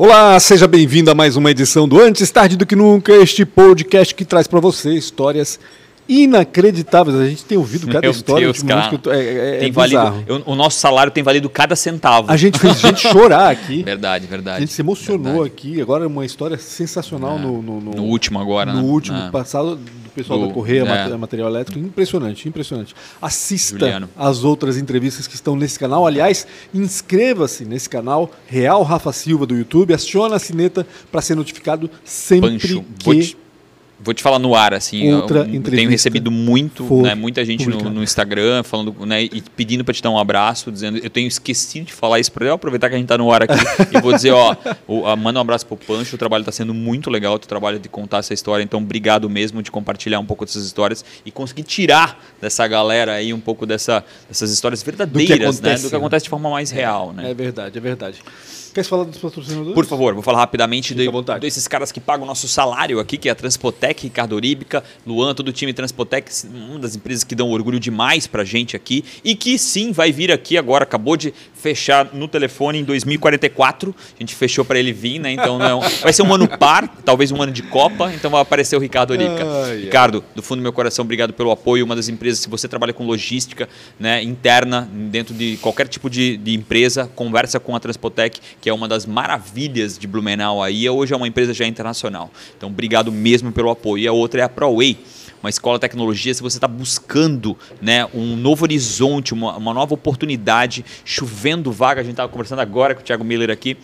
Olá, seja bem-vindo a mais uma edição do Antes Tarde do Que Nunca, este podcast que traz para você histórias inacreditáveis. A gente tem ouvido cada Meu história Deus, eu tô- é, é, é tem bizarro. valido, eu- o nosso salário tem valido cada centavo. A gente fez gente chorar aqui. Verdade, A verdade. gente se emocionou Verdade. aqui. Agora é uma história sensacional no, no, No último agora, no né? último É. passado do pessoal Do- da Correia é. Mate- Material Elétrico. Impressionante, impressionante. Assista Juliano. as outras entrevistas que estão nesse canal. Aliás, inscreva-se nesse canal Real Rafa Silva do YouTube. Aciona a sineta para ser notificado sempre Pancho, que vou te, falar no ar, assim, Outra eu, tenho recebido muito, né, muita gente no, no Instagram falando, né, e pedindo para te dar um abraço, dizendo, eu tenho esquecido de falar isso para eu aproveitar que a gente tá no ar aqui e vou dizer, ó, o, a, manda um abraço pro Pancho, o trabalho está sendo muito legal, o teu trabalho de contar essa história, então obrigado mesmo de compartilhar um pouco dessas histórias e conseguir tirar dessa galera aí um pouco dessa, dessas histórias verdadeiras, né, acontece, do que né? acontece de forma mais real, né? É verdade, é verdade. Quer falar dos patrocinadores? Por favor, vou falar rapidamente de- desses caras que pagam o nosso salário aqui, que é a Transpotec, Ricardo Oríbica, Luan, todo o time Transpotec, uma das empresas que dão orgulho demais pra gente aqui e que sim vai vir aqui agora, acabou de fechar no telefone em 2044. A gente fechou pra ele vir, né? Então não, vai ser um ano par, talvez um ano de Copa, então vai aparecer o Ricardo Oríbica. Ai, ai. Ricardo, do fundo do meu coração, obrigado pelo apoio. Uma das empresas, se você trabalha com logística né, interna, dentro de qualquer tipo de, de empresa, conversa com a Transpotec, que é uma das maravilhas de Blumenau aí. Hoje é uma empresa já internacional. Então, obrigado mesmo pelo apoio. E a outra é a ProWay. Uma escola de tecnologia, se você está buscando né, um novo horizonte, uma, uma nova oportunidade, chovendo vaga, a gente estava conversando agora com o Thiago Miller aqui,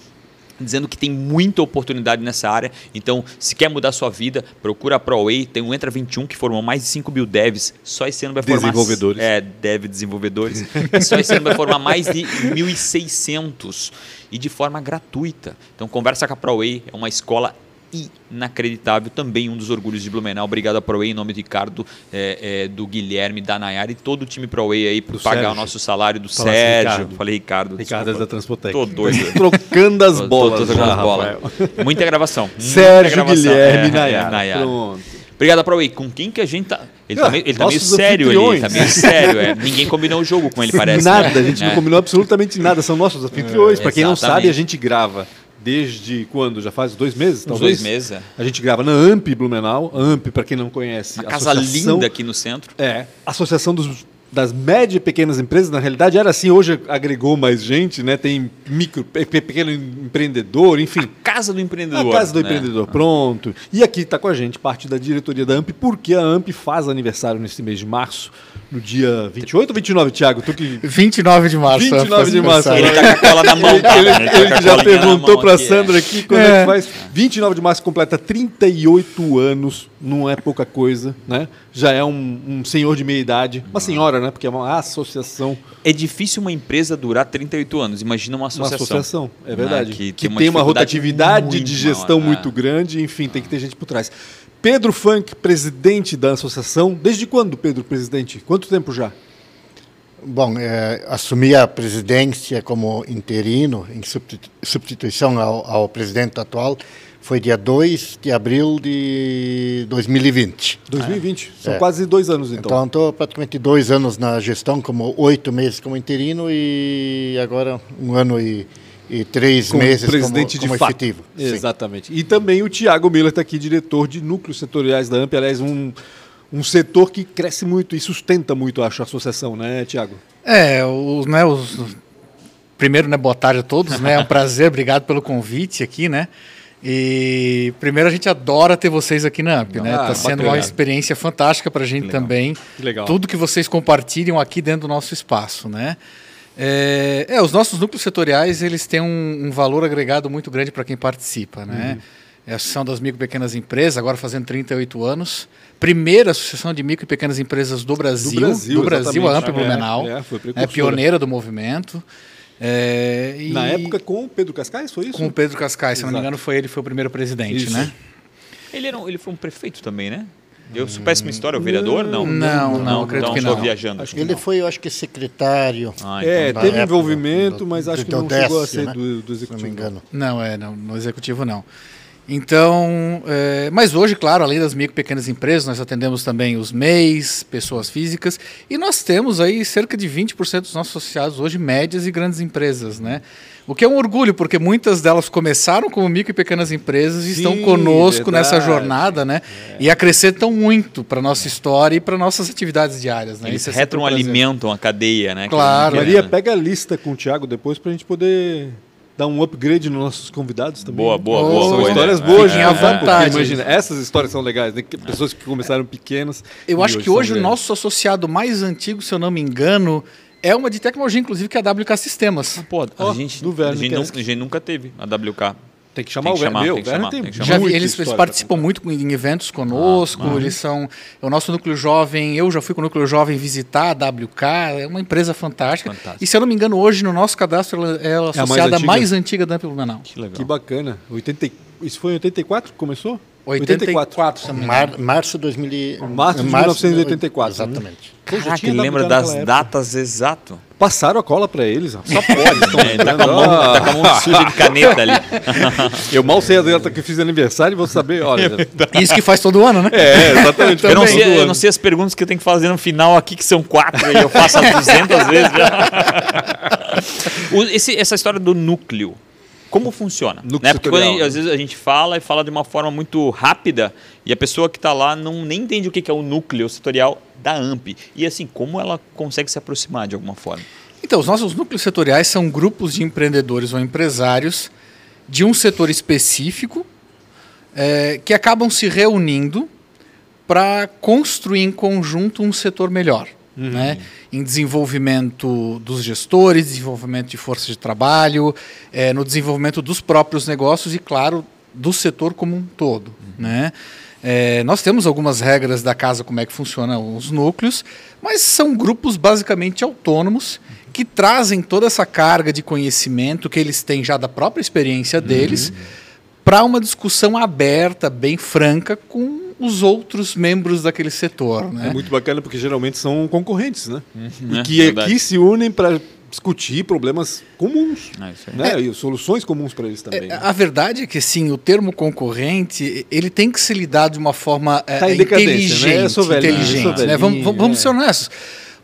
dizendo que tem muita oportunidade nessa área. Então, se quer mudar sua vida, procura a ProWay. Tem o Entra 21 que formou mais de 5 mil devs. Só esse ano vai formar... Desenvolvedores. É, dev desenvolvedores. Só esse ano vai formar mais de 1.600 e de forma gratuita. Então, conversa com a ProWay. É uma escola inacreditável, também um dos orgulhos de Blumenau. Obrigado a ProWay em nome do Ricardo, é, é, do Guilherme, da Nayara e todo o time ProWay aí por pagar Sérgio. o nosso salário, do Falasse Sérgio. Ricardo. Falei Ricardo. Ricardo é desculpa. da Transpotec. Tô doido. Trocando as Tô- tô- bolas. tô jogando já, as bolas. Muita gravação. muita Sérgio gravação. Guilherme É, Nayara. é, Nayara. Pronto. Obrigado, ProWay. Com quem que a gente tá. Ele tá Ah, meio, ele tá meio sério ali. anfitriões. Tá meio sério. É. Ninguém combinou o jogo com ele, parece. nada, né? a gente não É. combinou absolutamente nada. São nossos anfitriões. Para quem não sabe, a gente grava desde quando? Já faz dois meses, Uns talvez? dois meses. é. A gente grava na AMP Blumenau. A AMP, para quem não conhece, Uma casa linda aqui no centro. É, Associação dos, das médias e pequenas empresas, na realidade era assim, hoje agregou mais gente, né? Tem micro, pe- pe- pequeno empreendedor, enfim. Casa do empreendedor. A casa do né? empreendedor, pronto. E aqui está com a gente parte da diretoria da AMP, porque a AMP faz aniversário nesse mês de março, no dia 28 ou 29, Thiago? Tu que 29 de março. 29 de março. Ele tá com a cola na mão. ele, tá? ele- Ele ele que já perguntou para aqui, é. Sandra aqui quando é. É. que faz. 29 de março completa 38 anos, não é pouca coisa, né? Já é um, um senhor de meia idade, uma senhora, né? Porque é uma associação, É difícil uma empresa durar 38 anos. Imagina uma uma associação. associação, é verdade. Né? Que, tem uma, dificuldade rotatividade muito de gestão maior, muito é. grande, enfim, tem que ter gente por trás. Pedro Funk, presidente da associação. Desde quando, Pedro, presidente? Quanto tempo já? Bom, eh, assumi a presidência como interino, em substitu- substituição ao, ao presidente atual, foi dia 2 de abril de 2020. 2020. São É. quase dois anos, então. Então, estou praticamente dois anos na gestão, como oito meses como interino e agora um ano e, e três Como meses presidente como, de como efetivo. Sim. Exatamente. E também o Tiago Miller está aqui, diretor de núcleos setoriais da AMP. Aliás, um, um setor que cresce muito e sustenta muito, acho, a associação, né, Tiago? É, os, né, os, primeiro, né, boa tarde a todos, né, é um prazer, obrigado pelo convite aqui, né, e primeiro a gente adora ter vocês aqui na AMP, né, Ah, tá sendo bacana. uma experiência fantástica para a gente legal. também, Que legal. tudo que vocês compartilham aqui dentro do nosso espaço, né. É, é, os nossos núcleos setoriais, eles têm um, um valor agregado muito grande para quem participa, né, é a Associação das Micro e Pequenas Empresas, agora fazendo 38 anos, primeira associação de micro e pequenas empresas do Brasil, Brasil, do Brasil, a exatamente. AMP Blumenau, É, é, é pioneira do movimento. É, e Na época com o Pedro Cascais, foi isso? com o Pedro Cascais, se não me Exato. engano, foi ele que foi o primeiro presidente, Isso. né? Ele, era um- ele foi um prefeito também, né? Eu sou péssima história, o vereador? Não. Não, não, acredito então que estou não. viajando. Acho que Ele não. foi, eu acho que, secretário. Ah, É, então da teve época, envolvimento, do- mas acho que não chegou a ser né? do, do Se não executivo. me engano. Não, é, não, no executivo não. Então, é, mas hoje, claro, além das micro e pequenas empresas, nós atendemos também os MEIs, pessoas físicas, e nós temos aí cerca de 20% dos nossos associados hoje médias e grandes empresas, né? O que é um orgulho, porque muitas delas começaram como micro e pequenas empresas e Sim, estão conosco verdade. nessa jornada, né? E acrescentam muito para nossa história e para nossas atividades diárias, né? Eles Isso é um retroalimentam a cadeia, né? Claro. Maria, Né? pega a lista com o Thiago depois pra gente poder dar um upgrade nos nossos convidados também. Boa, boa, Oh, boa. São boa histórias ideia. boas, né? à Porque vontade. Imagina, essas histórias são legais, né? Que Pessoas que começaram pequenas. Eu acho que são hoje o grandes. nosso associado mais antigo, se eu não me engano, é uma de tecnologia, inclusive, que é a WK Sistemas. Pô, a, Ó, gente, do Werner a, gente nunca, a gente nunca teve a WK. Tem que chamar Tem que o Werner. chamar, Meu, tem Werner chamar, tem. Já eles, eles participam muito em eventos conosco, eles são. O nosso núcleo jovem, eu já fui com o núcleo jovem visitar a WK, é uma empresa fantástica. Fantástica. E se eu não me engano, hoje no nosso cadastro ela é a mais associada antiga? mais antiga da Blumenau. Que legal. Que bacana. 80... Isso foi em 84 que começou? 84 também. Mar, março de 2000 e- Março de 1984, né? Exatamente. Pô, Caraca, ele lembra das datas exato. Passaram a cola pra eles. Só pode. É, tá, com a mão, tá com a mão suja de caneta ali. Eu mal sei a data que fiz aniversário e vou saber. Olha, Isso que faz todo ano, né? é, exatamente. Eu não, sei, eu não sei as perguntas que eu tenho que fazer no final aqui, que são quatro, e eu faço as 200 vezes já. O- esse- essa história do núcleo, como funciona? Né? Porque quando a setorial, gente- né? às vezes a gente fala e fala de uma forma muito rápida, e a pessoa que está lá não nem entende o que é o núcleo setorial da AMP. E assim, como ela consegue se aproximar de alguma forma? Então, os nossos núcleos setoriais são grupos de empreendedores ou empresários de um setor específico eh, que acabam se reunindo para construir em conjunto um setor melhor. Né? Em desenvolvimento dos gestores, desenvolvimento de força de trabalho, eh, no desenvolvimento dos próprios negócios e, claro, do setor como um todo. Né? Eh, nós temos algumas regras da casa, como é que funcionam os núcleos, mas são grupos basicamente autônomos que trazem toda essa carga de conhecimento que eles têm já da própria experiência deles para uma discussão aberta, bem franca, com os outros membros daquele setor. Né? É muito bacana porque geralmente são concorrentes, né? né? E que Verdade. aqui se unem para discutir problemas comuns, É né? E soluções comuns para eles também. né? A verdade é que sim, o termo concorrente ele tem que ser lidado de uma forma é, Tá decadência, né? inteligente, Eu sou velhinho, inteligente, eu sou né? Vamos, velhinho, vamos, vamos é. ser honestos,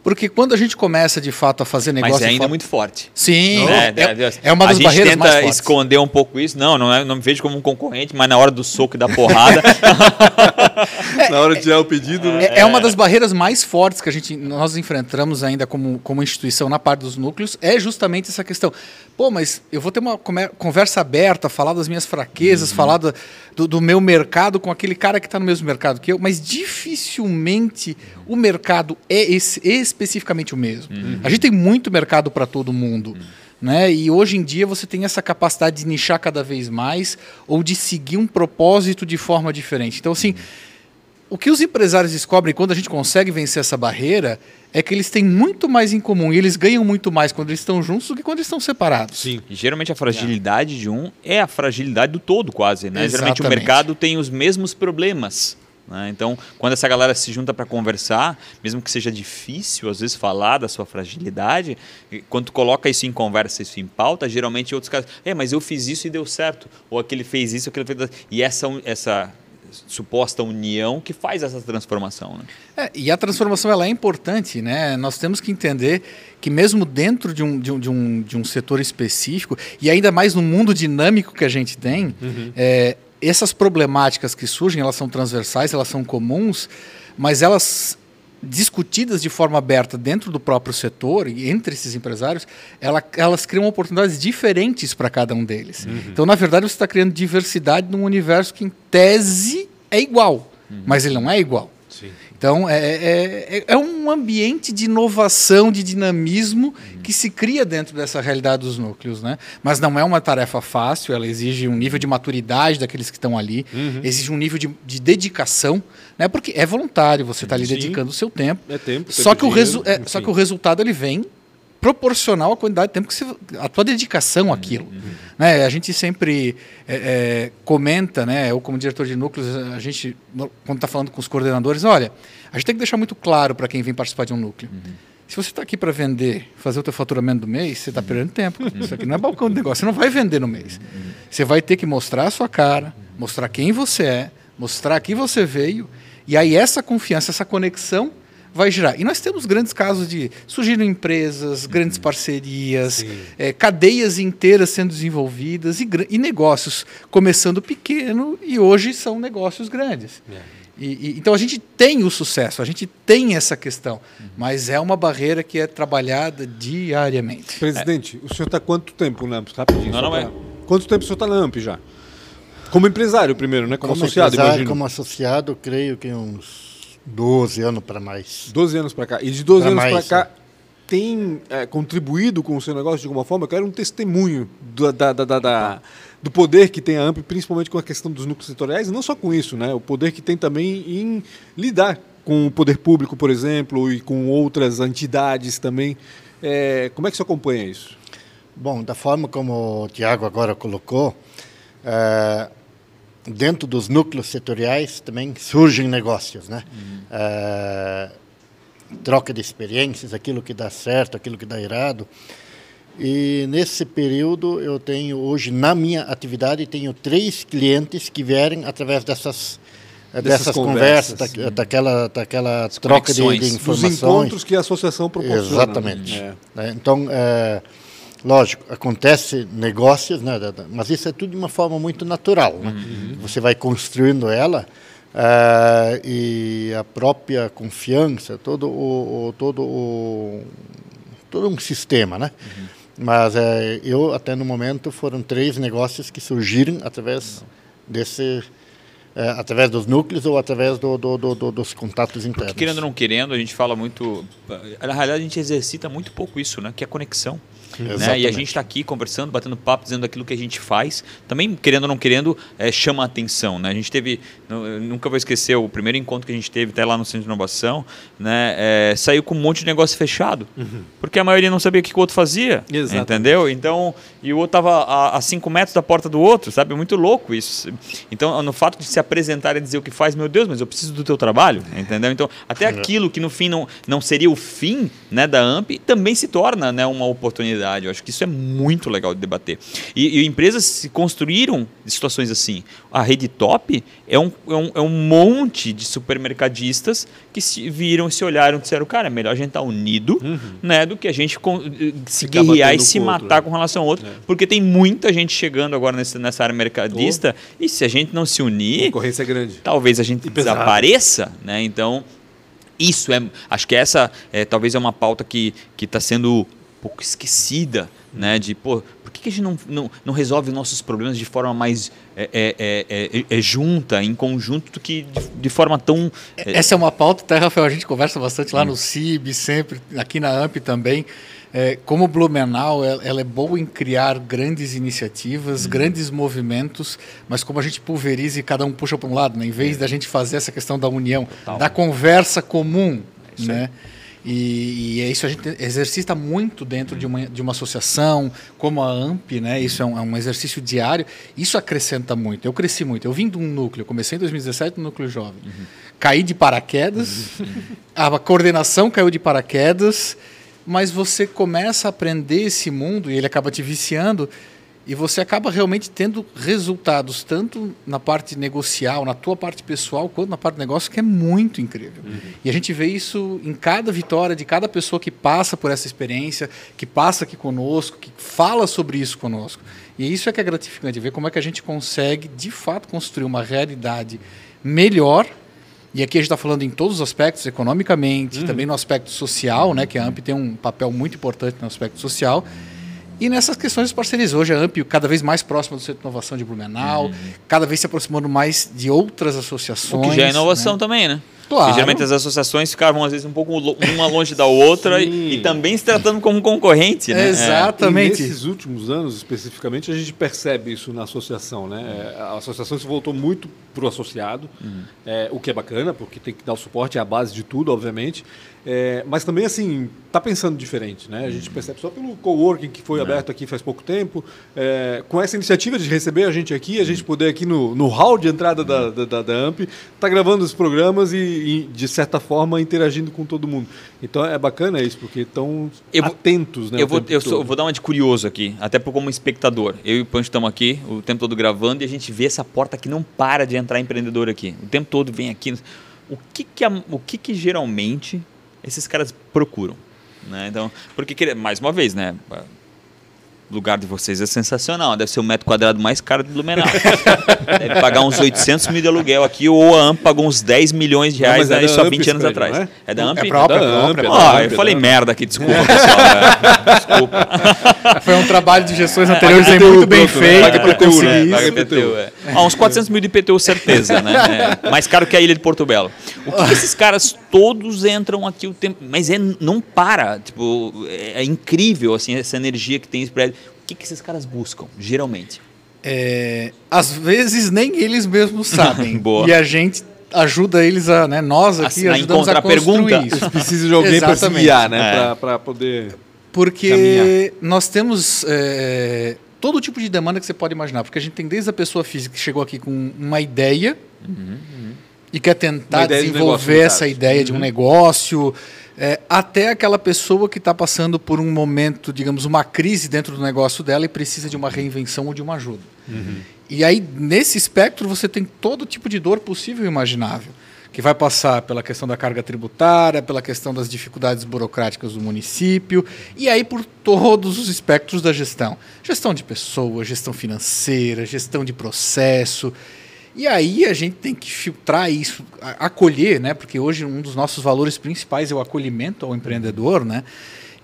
porque quando a gente começa de fato a fazer negócio, Mas de ainda é forma- muito forte. sim, Né? é, é uma das a barreiras gente mais tenta fortes. esconder um pouco isso. Não, não, é, não me vejo como um concorrente, mas na hora do soco e da porrada, Na hora de tirar o pedido, né? É, é uma das barreiras mais fortes que a gente nós enfrentamos ainda como, como instituição na parte dos núcleos é justamente essa questão. Pô, mas eu vou ter uma conversa aberta, falar das minhas fraquezas, falar da- do, do meu mercado com aquele cara que está no mesmo mercado que eu, mas dificilmente o mercado é esse, especificamente o mesmo. A gente tem muito mercado para todo mundo. Né? E hoje em dia você tem essa capacidade de nichar cada vez mais ou de seguir um propósito de forma diferente. Então, assim, o que os empresários descobrem quando a gente consegue vencer essa barreira é que eles têm muito mais em comum e eles ganham muito mais quando eles estão juntos do que quando eles estão separados. Sim. E geralmente a fragilidade de um é a fragilidade do todo, quase. Né? Geralmente o mercado tem os mesmos problemas. Né? Então, quando essa galera se junta para conversar, mesmo que seja difícil às vezes falar da sua fragilidade, quando tu coloca isso em conversa, isso em pauta, geralmente outros caras, é, mas eu fiz isso e deu certo, ou aquele fez isso, aquele fez e essa essa suposta união que faz essa transformação, né? É, e a transformação ela é importante, né? Nós temos que entender que mesmo dentro de um, de um, de um, de um setor específico, e ainda mais no mundo dinâmico que a gente tem, é, essas problemáticas que surgem, elas são transversais, elas são comuns, mas elas discutidas de forma aberta dentro do próprio setor e entre esses empresários, ela, elas criam oportunidades diferentes para cada um deles. Então, na verdade, você está criando diversidade num universo que, em tese, é igual, mas ele não é igual. Então, é, é, é- é um ambiente de inovação, de dinamismo que se cria dentro dessa realidade dos núcleos. Né? Mas não é uma tarefa fácil, ela exige um nível de maturidade daqueles que estão ali, exige um nível de, de dedicação, né? porque é voluntário, você está ali Sim. dedicando o seu tempo. É tempo. Só tempo que, o e resu é, só que o resultado ele vem proporcional à quantidade de tempo que você, a tua dedicação àquilo. Né? A gente sempre é, é, comenta, né? Eu como diretor de núcleos, a gente quando está falando com os coordenadores, olha, a gente tem que deixar muito claro para quem vem participar de um núcleo. Se você está aqui para vender, fazer o teu faturamento do mês, você está perdendo tempo. cara. Isso aqui não é balcão de negócio, você não vai vender no mês. Você vai ter que mostrar a sua cara, mostrar quem você é, mostrar que você veio, e aí essa confiança, essa conexão vai girar. E nós temos grandes casos de surgindo empresas, grandes Uhum. parcerias, é, cadeias inteiras sendo desenvolvidas e, e negócios começando pequeno e hoje são negócios grandes. É. E- e- então a gente tem o sucesso, a gente tem essa questão, mas é uma barreira que é trabalhada diariamente. Presidente, o senhor está quanto tempo na AMP? Rapidinho. Não, não pra- é. Quanto tempo o senhor está na AMP já? Como empresário primeiro, né? Como, Como associado, empresário, imagino. como associado, creio que uns 12 anos para mais. 12 anos para cá. E de 12 Pra anos para cá, tem é, contribuído com o seu negócio de alguma forma? Eu quero um testemunho do, da, da- da- da- do poder que tem a AMP, principalmente com a questão dos núcleos setoriais, e não só com isso, né? O poder que tem também em lidar com o poder público, por exemplo, e com outras entidades também. É, como é que você acompanha isso? Bom, da forma como o Tiago agora colocou, eh, dentro dos núcleos setoriais também surgem negócios, né? Eh, troca de experiências, aquilo que dá certo, aquilo que dá errado. E nesse período eu tenho hoje na minha atividade tenho três clientes que vierem através dessas eh, Dessas dessas, conversas, conversas, da- daquela daquela troca de, de conexões. Dos informações. encontros que a associação proporciona. Exatamente. É. Né? Então, é, lógico, acontece negócios, né, mas isso é tudo de uma forma muito natural. Né? Você vai construindo ela é, e a própria confiança, todo o, o- todo o todo um sistema, né? Mas é, eu até no momento foram três negócios que surgiram através desse é, através dos núcleos ou através do, do- do- do- dos contatos internos. Porque querendo ou não querendo, a gente fala muito. Na realidade, a gente exercita muito pouco isso, né? Que é conexão. Né? E a gente está aqui conversando, batendo papo, dizendo aquilo que a gente faz. Também, querendo ou não querendo, é, chama a atenção. Né? A gente teve, nunca vou esquecer, o primeiro encontro que a gente teve até lá no Centro de Inovação, né? é, saiu com um monte de negócio fechado. Porque a maioria não sabia o que, o outro fazia. Exatamente. Entendeu? Então, e o outro estava a, a cinco metros da porta do outro, sabe? Muito louco isso. Então, no fato de se apresentar e dizer o que faz, meu Deus, mas eu preciso do teu trabalho, entendeu? Então, até aquilo que no fim não, não seria o fim né, da AMP, também se torna né, uma oportunidade. Eu acho que isso é muito legal de debater. E, e empresas se construíram de situações assim. A Rede Top é um, é um, é um monte de supermercadistas que se viram, se olharam e disseram, cara, é melhor a gente estar unido né, do que a gente eh, se Ficar guerrear e se com o outro, matar né? com relação ao outro. Porque tem muita gente chegando agora nessa, nessa área mercadista e se a gente não se A unir, concorrência é grande. talvez a gente desapareça, né? Então, isso é, acho que essa é, talvez é uma pauta que está sendo pouco esquecida, né? De pô, por que, que a gente não, não, não resolve nossos problemas de forma mais é, é, é, é, é junta, em conjunto, do que de, de forma tão é, Essa é uma pauta, até, Rafael, a gente conversa bastante lá no CIB, sempre, aqui na AMP também. É, como Blumenau, ela, é boa em criar grandes iniciativas, grandes movimentos, mas como a gente pulveriza e cada um puxa para um lado, né? em vez da gente fazer essa questão da união, da conversa comum, né? E, e é isso a gente exercita muito dentro de uma, de uma associação, como a AMP, né? Isso é um, é um exercício diário. Isso acrescenta muito. Eu cresci muito. Eu vim de um núcleo, comecei em 2017 no núcleo jovem. Caí de paraquedas, a coordenação caiu de paraquedas, mas você começa a aprender esse mundo e ele acaba te viciando e você acaba realmente tendo resultados tanto na parte negocial, na tua parte pessoal, quanto na parte de negócio, que é muito incrível. E a gente vê isso em cada vitória de cada pessoa que passa por essa experiência, que passa aqui conosco, que fala sobre isso conosco. E isso é que é gratificante, ver como é que a gente consegue, de fato, construir uma realidade melhor e aqui a gente está falando em todos os aspectos, economicamente, também no aspecto social, né, que a AMP tem um papel muito importante no aspecto social. E nessas questões de parcerias. Hoje a AMP cada vez mais próxima do Centro de Inovação de Blumenau, cada vez se aproximando mais de outras associações. o que já é inovação né? também, né? Claro. Geralmente as associações ficavam às vezes um pouco uma longe da outra e, e também se tratando como concorrente, né? É. E Exatamente. nesses últimos anos, especificamente, a gente percebe isso na associação. Né? É, A associação se voltou muito para o associado, é, o que é bacana, porque tem que dar o suporte, é a base de tudo, obviamente. É, mas também, assim, está pensando diferente. Né? A gente percebe só pelo coworking que foi aberto aqui faz pouco tempo. É, com essa iniciativa de receber a gente aqui, a gente poder aqui no, no hall de entrada da, da, da AMP, tá gravando os programas e, e, de certa forma, interagindo com todo mundo. Então é bacana isso, porque estão atentos. Né, eu, vou, eu, sou, vou dar uma de curioso aqui, até como espectador. Eu e o Pancho estamos aqui o tempo todo gravando e a gente vê essa porta que não para de entrar empreendedor aqui. O tempo todo vem aqui. O que, que, o que, que geralmente esses caras procuram. Né? Então, porque, mais uma vez, né? O lugar de vocês é sensacional. Deve ser o metro quadrado mais caro do Blumenau. Deve pagar uns 800 mil de aluguel aqui. Ou a AMP pagou uns 10 milhões de reais não, é né, só 20 anos atrás. É? é? da AMP? É própria. É da AMP. Ah, eu falei merda aqui, desculpa, pessoal. É, desculpa. Foi um trabalho de gestões anteriores muito bem feito. Paga IPTU, né? Paga IPTU, é. Ah, uns 400 mil de IPTU, certeza. Né? É mais caro que a ilha de Porto Belo. O que, que esses caras todos entram aqui o tempo... Mas é, não para. Tipo, é, incrível assim, essa energia que tem esse prédio que, que esses caras buscam, geralmente? É, às vezes nem eles mesmos sabem. Boa. E a gente ajuda eles a, né, nós aqui a ajudamos a construir pergunta. isso. Eles precisam de alguém para se guiar, né, é. para poder Porque caminhar. nós temos é, todo tipo de demanda que você pode imaginar, porque a gente tem desde a pessoa física que chegou aqui com uma ideia uhum, uhum. e quer tentar desenvolver de essa ideia uhum. de um uhum. negócio, é, até aquela pessoa que está passando por um momento, digamos, uma crise dentro do negócio dela e precisa de uma reinvenção ou de uma ajuda. Uhum. E aí, nesse espectro, você tem todo tipo de dor possível e imaginável, que vai passar pela questão da carga tributária, pela questão das dificuldades burocráticas do município, e aí por todos os espectros da gestão. Gestão de pessoas, gestão financeira, gestão de processo. E aí a gente tem que filtrar isso, acolher, né? Porque hoje um dos nossos valores principais é o acolhimento ao empreendedor, né?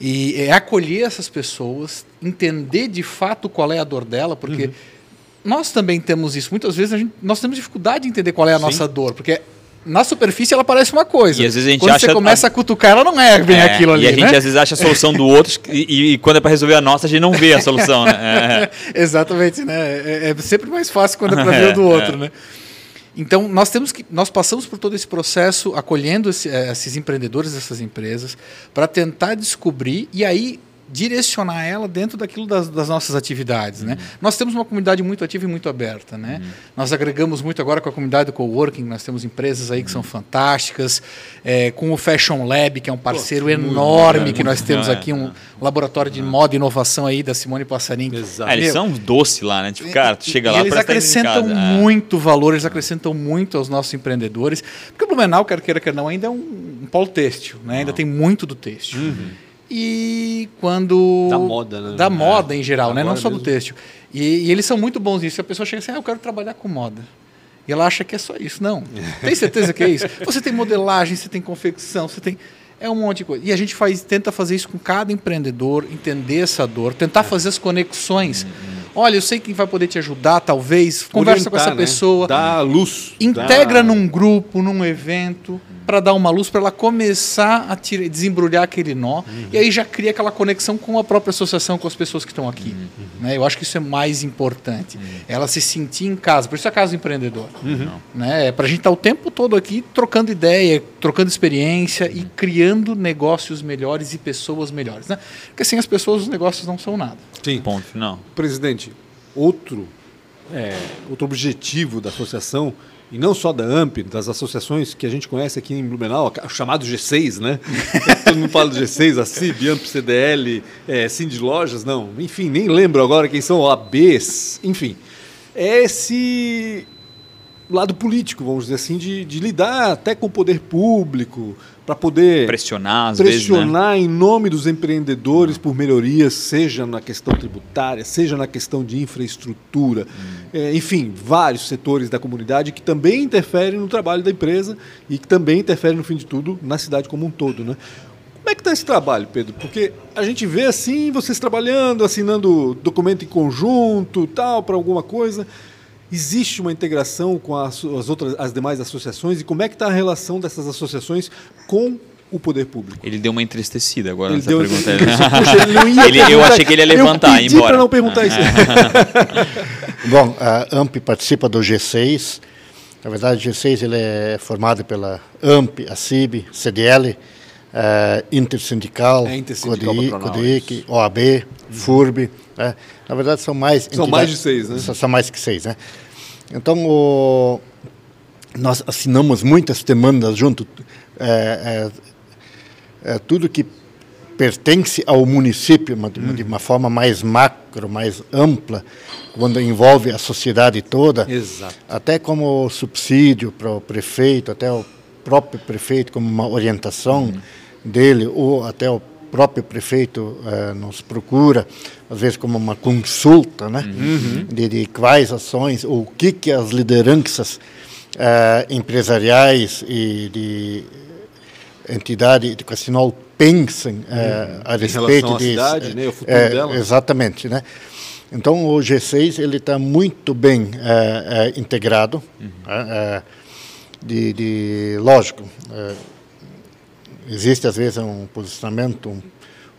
E é acolher essas pessoas, entender de fato qual é a dor dela, porque uhum. nós também temos isso. Muitas vezes gente, nós temos dificuldade de entender qual é a Sim. nossa dor, porque na superfície ela parece uma coisa. E às vezes a gente quando acha você começa a... cutucar, ela não é bem é, aquilo ali. E a gente né? às vezes acha a solução do outro e, e, quando é para resolver a nossa, a gente não vê a solução. Né? É. Exatamente, né? É, é, sempre mais fácil quando é para ver o do outro, é. né? Então nós temos que nós passamos por todo esse processo acolhendo esse, eh, esses empreendedores, essas empresas, para tentar descobrir e aí direcionar ela dentro daquilo das, das nossas atividades. Né? Uhum. Né? Nós temos uma comunidade muito ativa e muito aberta. Né? Uhum. Nós agregamos muito agora com a comunidade do coworking, nós temos empresas aí que são uhum. fantásticas, é, com o Fashion Lab, que é um parceiro Pô, enorme que nós temos aqui, um laboratório de moda e inovação aí da Simone Passarim. Exato. Ah, eles são doce lá, né? Tipo, cara, tu chega lá Eles acrescentam é. muito valor, eles acrescentam muito aos nossos empreendedores, porque o Blumenau, quer queira, quer não, ainda é um, um polo têxtil, né? ainda tem muito do têxtil. E quando da moda, né? Da é. moda em geral, né? Não só mesmo. do têxtil. E, e, eles são muito bons nisso. A pessoa chega assim, ah, eu quero trabalhar com moda. E ela acha que é só isso. Não. Tem certeza que é isso? Você tem modelagem, você tem confecção, você tem é um monte de coisa. E a gente faz, tenta fazer isso com cada empreendedor, entender essa dor, tentar fazer as conexões. Uhum. Olha, eu sei quem vai poder te ajudar, talvez. Conversa Orientar, com essa né? pessoa. Dá luz. Integra dá... num grupo, num evento para dar uma luz, para ela começar a tira, desembrulhar aquele nó. Uhum. E aí já cria aquela conexão com a própria associação, com as pessoas que estão aqui. Uhum. Né? Eu acho que isso é mais importante. Uhum. Ela se sentir em casa. Por isso é a casa do empreendedor. Uhum. Né? É para a gente estar tá o tempo todo aqui trocando ideia, trocando experiência e criando negócios melhores e pessoas melhores. Né? Porque sem as pessoas os negócios não são nada. Sim. Ponto final. Presidente, outro, é, outro objetivo da associação e não só da AMP, das associações que a gente conhece aqui em Blumenau, chamado G6, né? Todo mundo fala do G6, a CIB, AMP, CDL, é, Cindy Lojas, não. Enfim, nem lembro agora quem são, ABs, enfim. É esse lado político, vamos dizer assim, de, de lidar até com o poder público, para poder pressionar, às pressionar vezes, né? em nome dos empreendedores por melhorias, seja na questão tributária, seja na questão de infraestrutura, hum. é, enfim, vários setores da comunidade que também interferem no trabalho da empresa e que também interferem, no fim de tudo, na cidade como um todo. Né? Como é que está esse trabalho, Pedro? Porque a gente vê assim, vocês trabalhando, assinando documento em conjunto, tal, para alguma coisa. Existe uma integração com as, as, outras, as demais associações e como é que está a relação dessas associações com o poder público? Ele deu uma entristecida agora ele nessa deu pergunta. Puxa, ele não ia ele, eu achei que ele ia levantar e embora. para não perguntar isso. Bom, a AMP participa do G6. Na verdade, o G6 ele é formado pela AMP, a CIB, CDL, uh, intersindical, é intersindical CODIC, OAB, FURB. Né? Na verdade, são mais. São mais de seis, né? São, mais que seis, né? Então, o, nós assinamos muitas demandas junto. É, é, é, tudo que pertence ao município uma, de uma forma mais macro, mais ampla, quando envolve a sociedade toda, Exato. até como subsídio para o prefeito, até o próprio prefeito como uma orientação uhum. dele, ou até o próprio prefeito uh, nos procura, às vezes como uma consulta, né, uhum. de, de, quais ações, ou o que, que as lideranças uh, empresariais e de entidade educacional pensam uh, a respeito de cidade, né, o futuro dela. Exatamente, né? Então o G6 ele está muito bem integrado, uhum. De, de, lógico existe às vezes um posicionamento um,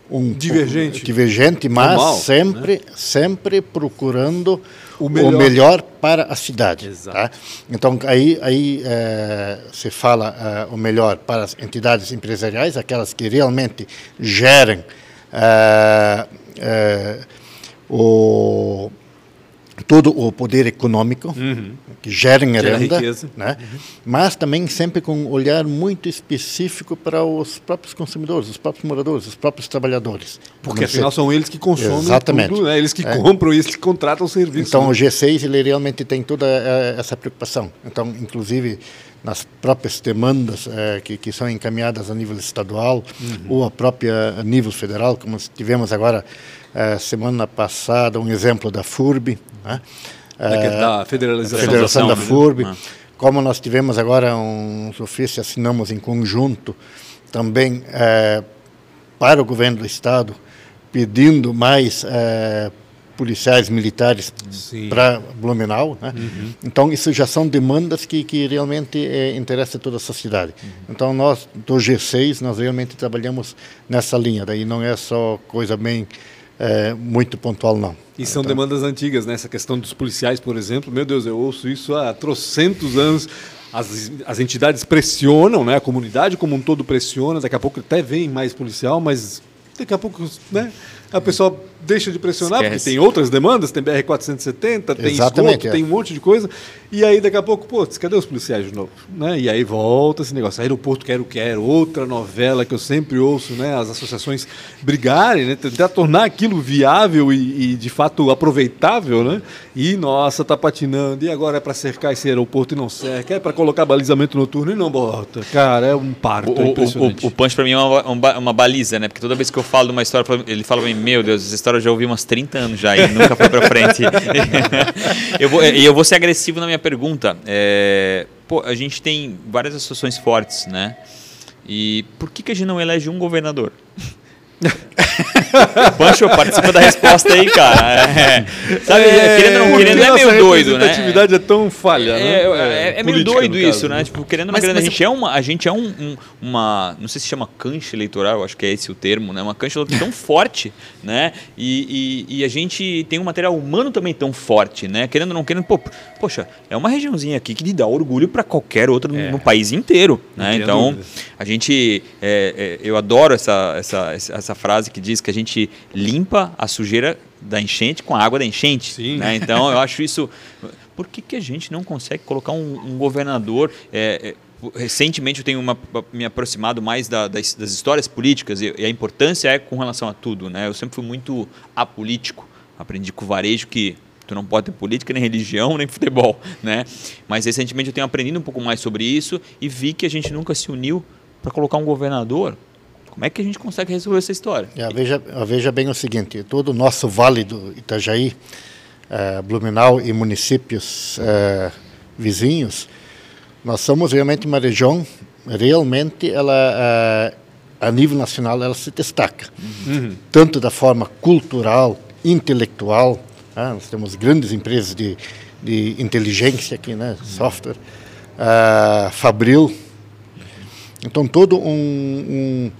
um divergente, um, divergente, mas Normal, sempre né? sempre procurando o melhor. o melhor, para a cidade. Tá? Então aí aí é, se fala é, o melhor para as entidades empresariais, aquelas que realmente gerem é, o todo o poder econômico uhum. que gerem Gera renda, riqueza. né? Uhum. mas também sempre com um olhar muito específico para os próprios consumidores, os próprios moradores, os próprios trabalhadores. Porque afinal são eles que consomem Exatamente. tudo, né? eles que é. compram, eles que contratam o serviço. Então né? o G6 ele realmente tem toda eh, essa preocupação. Então, inclusive nas próprias demandas eh, que, que são encaminhadas a nível estadual uhum. ou a própria a nível federal, como tivemos agora eh, semana passada um exemplo da FURB, né? da federalização Federação da, da FURB. Né? Como nós tivemos agora uns ofícios, assinamos em conjunto também é, para o governo do Estado, pedindo mais é, policiais militares para Blumenau. Né? Uhum. Então, isso já são demandas que, que realmente é, interessam toda a sociedade. Uhum. Então, nós, do G6, nós realmente trabalhamos nessa linha. Daí não é só coisa bem é, muito pontual, não. E são então, demandas antigas, né? Essa questão dos policiais, por exemplo. Meu Deus, eu ouço isso há trocentos anos. As, as entidades pressionam, né? A comunidade como um todo pressiona. Daqui a pouco até vem mais policial, mas daqui a pouco, né? A pessoa deixa de pressionar, Esquece. porque tem outras demandas, tem BR-470, tem esgoto, é. tem um monte de coisa. E aí, daqui a pouco, pô, cadê os policiais de novo? Né? E aí volta esse negócio. Aeroporto Quero Quero, outra novela que eu sempre ouço, né? As associações brigarem, né? Tentar tornar aquilo viável e, e, de fato aproveitável, né? E, nossa, tá patinando. E agora é para cercar esse aeroporto e não cerca. É para colocar balizamento noturno e não bota. Cara, é um parto o, impressionante. O, o, o Punch para mim é uma, uma, baliza, né? Porque toda vez que eu falo de uma história, ele fala pra mim, meu Deus, essa história eu já ouvi umas 30 anos já e nunca foi para frente. eu vou, e eu vou ser agressivo na minha pergunta. É, pô, a gente tem várias associações fortes, né? E por que, que a gente não elege um governador? Pancho, participa da resposta aí, cara. É, sabe, é, querendo ou não querendo, é meio doido, né? A atividade é tão falha, é, né? É, é, é meio doido isso, né? Tipo, querendo ou não querendo, a gente é, uma, a gente é um, um, uma, não sei se chama cancha eleitoral, acho que é esse o termo, né? Uma cancha tão forte, né? E, e, e, a gente tem um material humano também tão forte, né? Querendo ou não querendo, pô, poxa, é uma regiãozinha aqui que lhe dá orgulho para qualquer outro no, no, país inteiro, né? Então, dúvida. a gente, eu adoro essa, essa, essa frase que diz que a gente limpa a sujeira da enchente com a água da enchente. Sim. Né? Então eu acho isso. Por que, que a gente não consegue colocar um, um governador? É, é, recentemente eu tenho uma, me aproximado mais da, das, das, histórias políticas e, e, a importância é com relação a tudo. Né? Eu sempre fui muito apolítico. Aprendi com o varejo que tu não pode ter política, nem religião, nem futebol. Né? Mas recentemente eu tenho aprendido um pouco mais sobre isso e vi que a gente nunca se uniu para colocar um governador como é que a gente consegue resolver essa história? É, veja, veja bem o seguinte: todo o nosso vale do Itajaí, é, Blumenau e municípios é, vizinhos, nós somos realmente uma região, realmente ela é, a nível nacional ela se destaca, uhum. tanto da forma cultural, intelectual. Né? Nós temos grandes empresas de, de inteligência aqui, né? software, uh, Fabril. Então todo um, um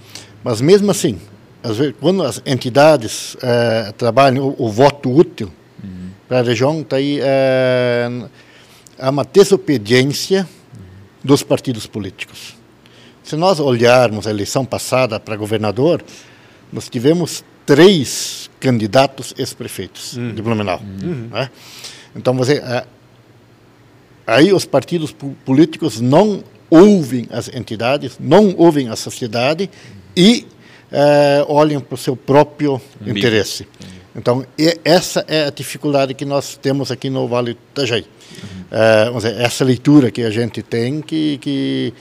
mas mesmo assim, vezes, quando as entidades é, trabalham o, o, voto útil uhum. para a região, está aí é, há uma desobediência uhum. dos partidos políticos. se nós olharmos a eleição passada para governador, nós tivemos três candidatos ex-prefeitos uhum. de Blumenau. Uhum. Né? Então, você, aí os partidos políticos não ouvem as entidades, não ouvem a sociedade e é, olham para o seu próprio interesse. Então, essa é a dificuldade que nós temos aqui no Vale do Itajaí. Uhum. É, dizer, essa leitura que a gente tem que, que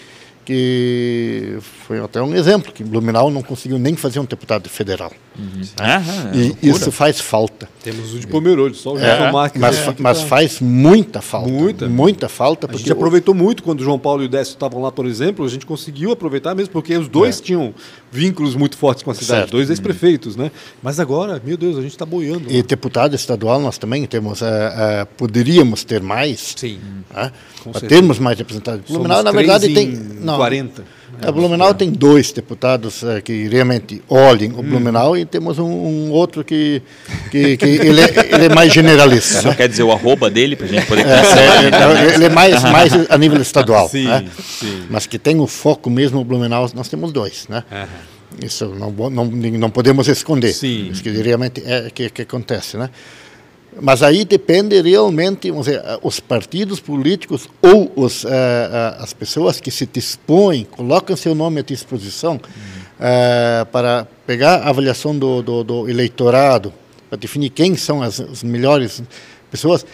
que foi até um exemplo, que Blumenau não conseguiu nem fazer um deputado federal. Uhum. Ah, e é isso faz falta. Temos o de Pomerode, só o é, Marques. Mas, é, mas faz muita falta. Muita. Muita falta. A gente aproveitou muito quando o João Paulo e o Décio estavam lá, por exemplo, a gente conseguiu aproveitar mesmo, porque os dois é. tinham vínculos muito fortes com a cidade, certo. dois ex-prefeitos, né? Mas agora, meu Deus, a gente está boiando. E deputado estadual nós também temos, uh, uh, poderíamos ter mais. Sim. Para termos mais representantes. Blumenau, na verdade, tem. Não, 40. A Blumenau tem dois deputados uh, que realmente olhem o hum. Blumenau e temos um, um outro que, que, que ele, é, ele, é, mais generalista. Só né? quer dizer o arroba dele para a gente poder é, é, Ele é mais, mais a nível estadual. Sim, né? sim. Mas que tem o foco mesmo o Blumenau, nós temos dois. Né? Uhum. Isso não, não, não podemos esconder. Sim. Isso que realmente é que, que acontece. Né? Mas aí depende realmente, vamos dizer, os partidos políticos ou os, uh, uh, as pessoas que se dispõem, colocam seu nome à disposição uh, para pegar a avaliação do, do, do eleitorado, para definir quem são as, as, melhores pessoas,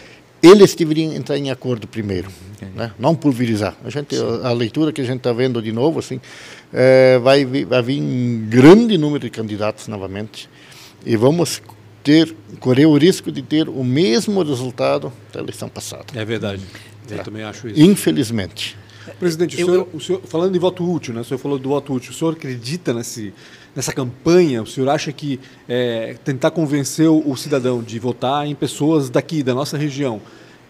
eles deveriam entrar em acordo primeiro, okay. né? não pulverizar. A, gente, a, a leitura que a gente está vendo de novo, assim, vai, vai vir um grande número de candidatos novamente e vamos ter, correr o risco de ter o mesmo resultado da eleição passada. É verdade. Eu é. também acho isso. Infelizmente. Presidente, o senhor, o senhor, falando de voto útil, né? o senhor falou do voto útil, o senhor acredita nesse, nessa campanha? O senhor acha que é, tentar convencer o cidadão de votar em pessoas daqui, da nossa região,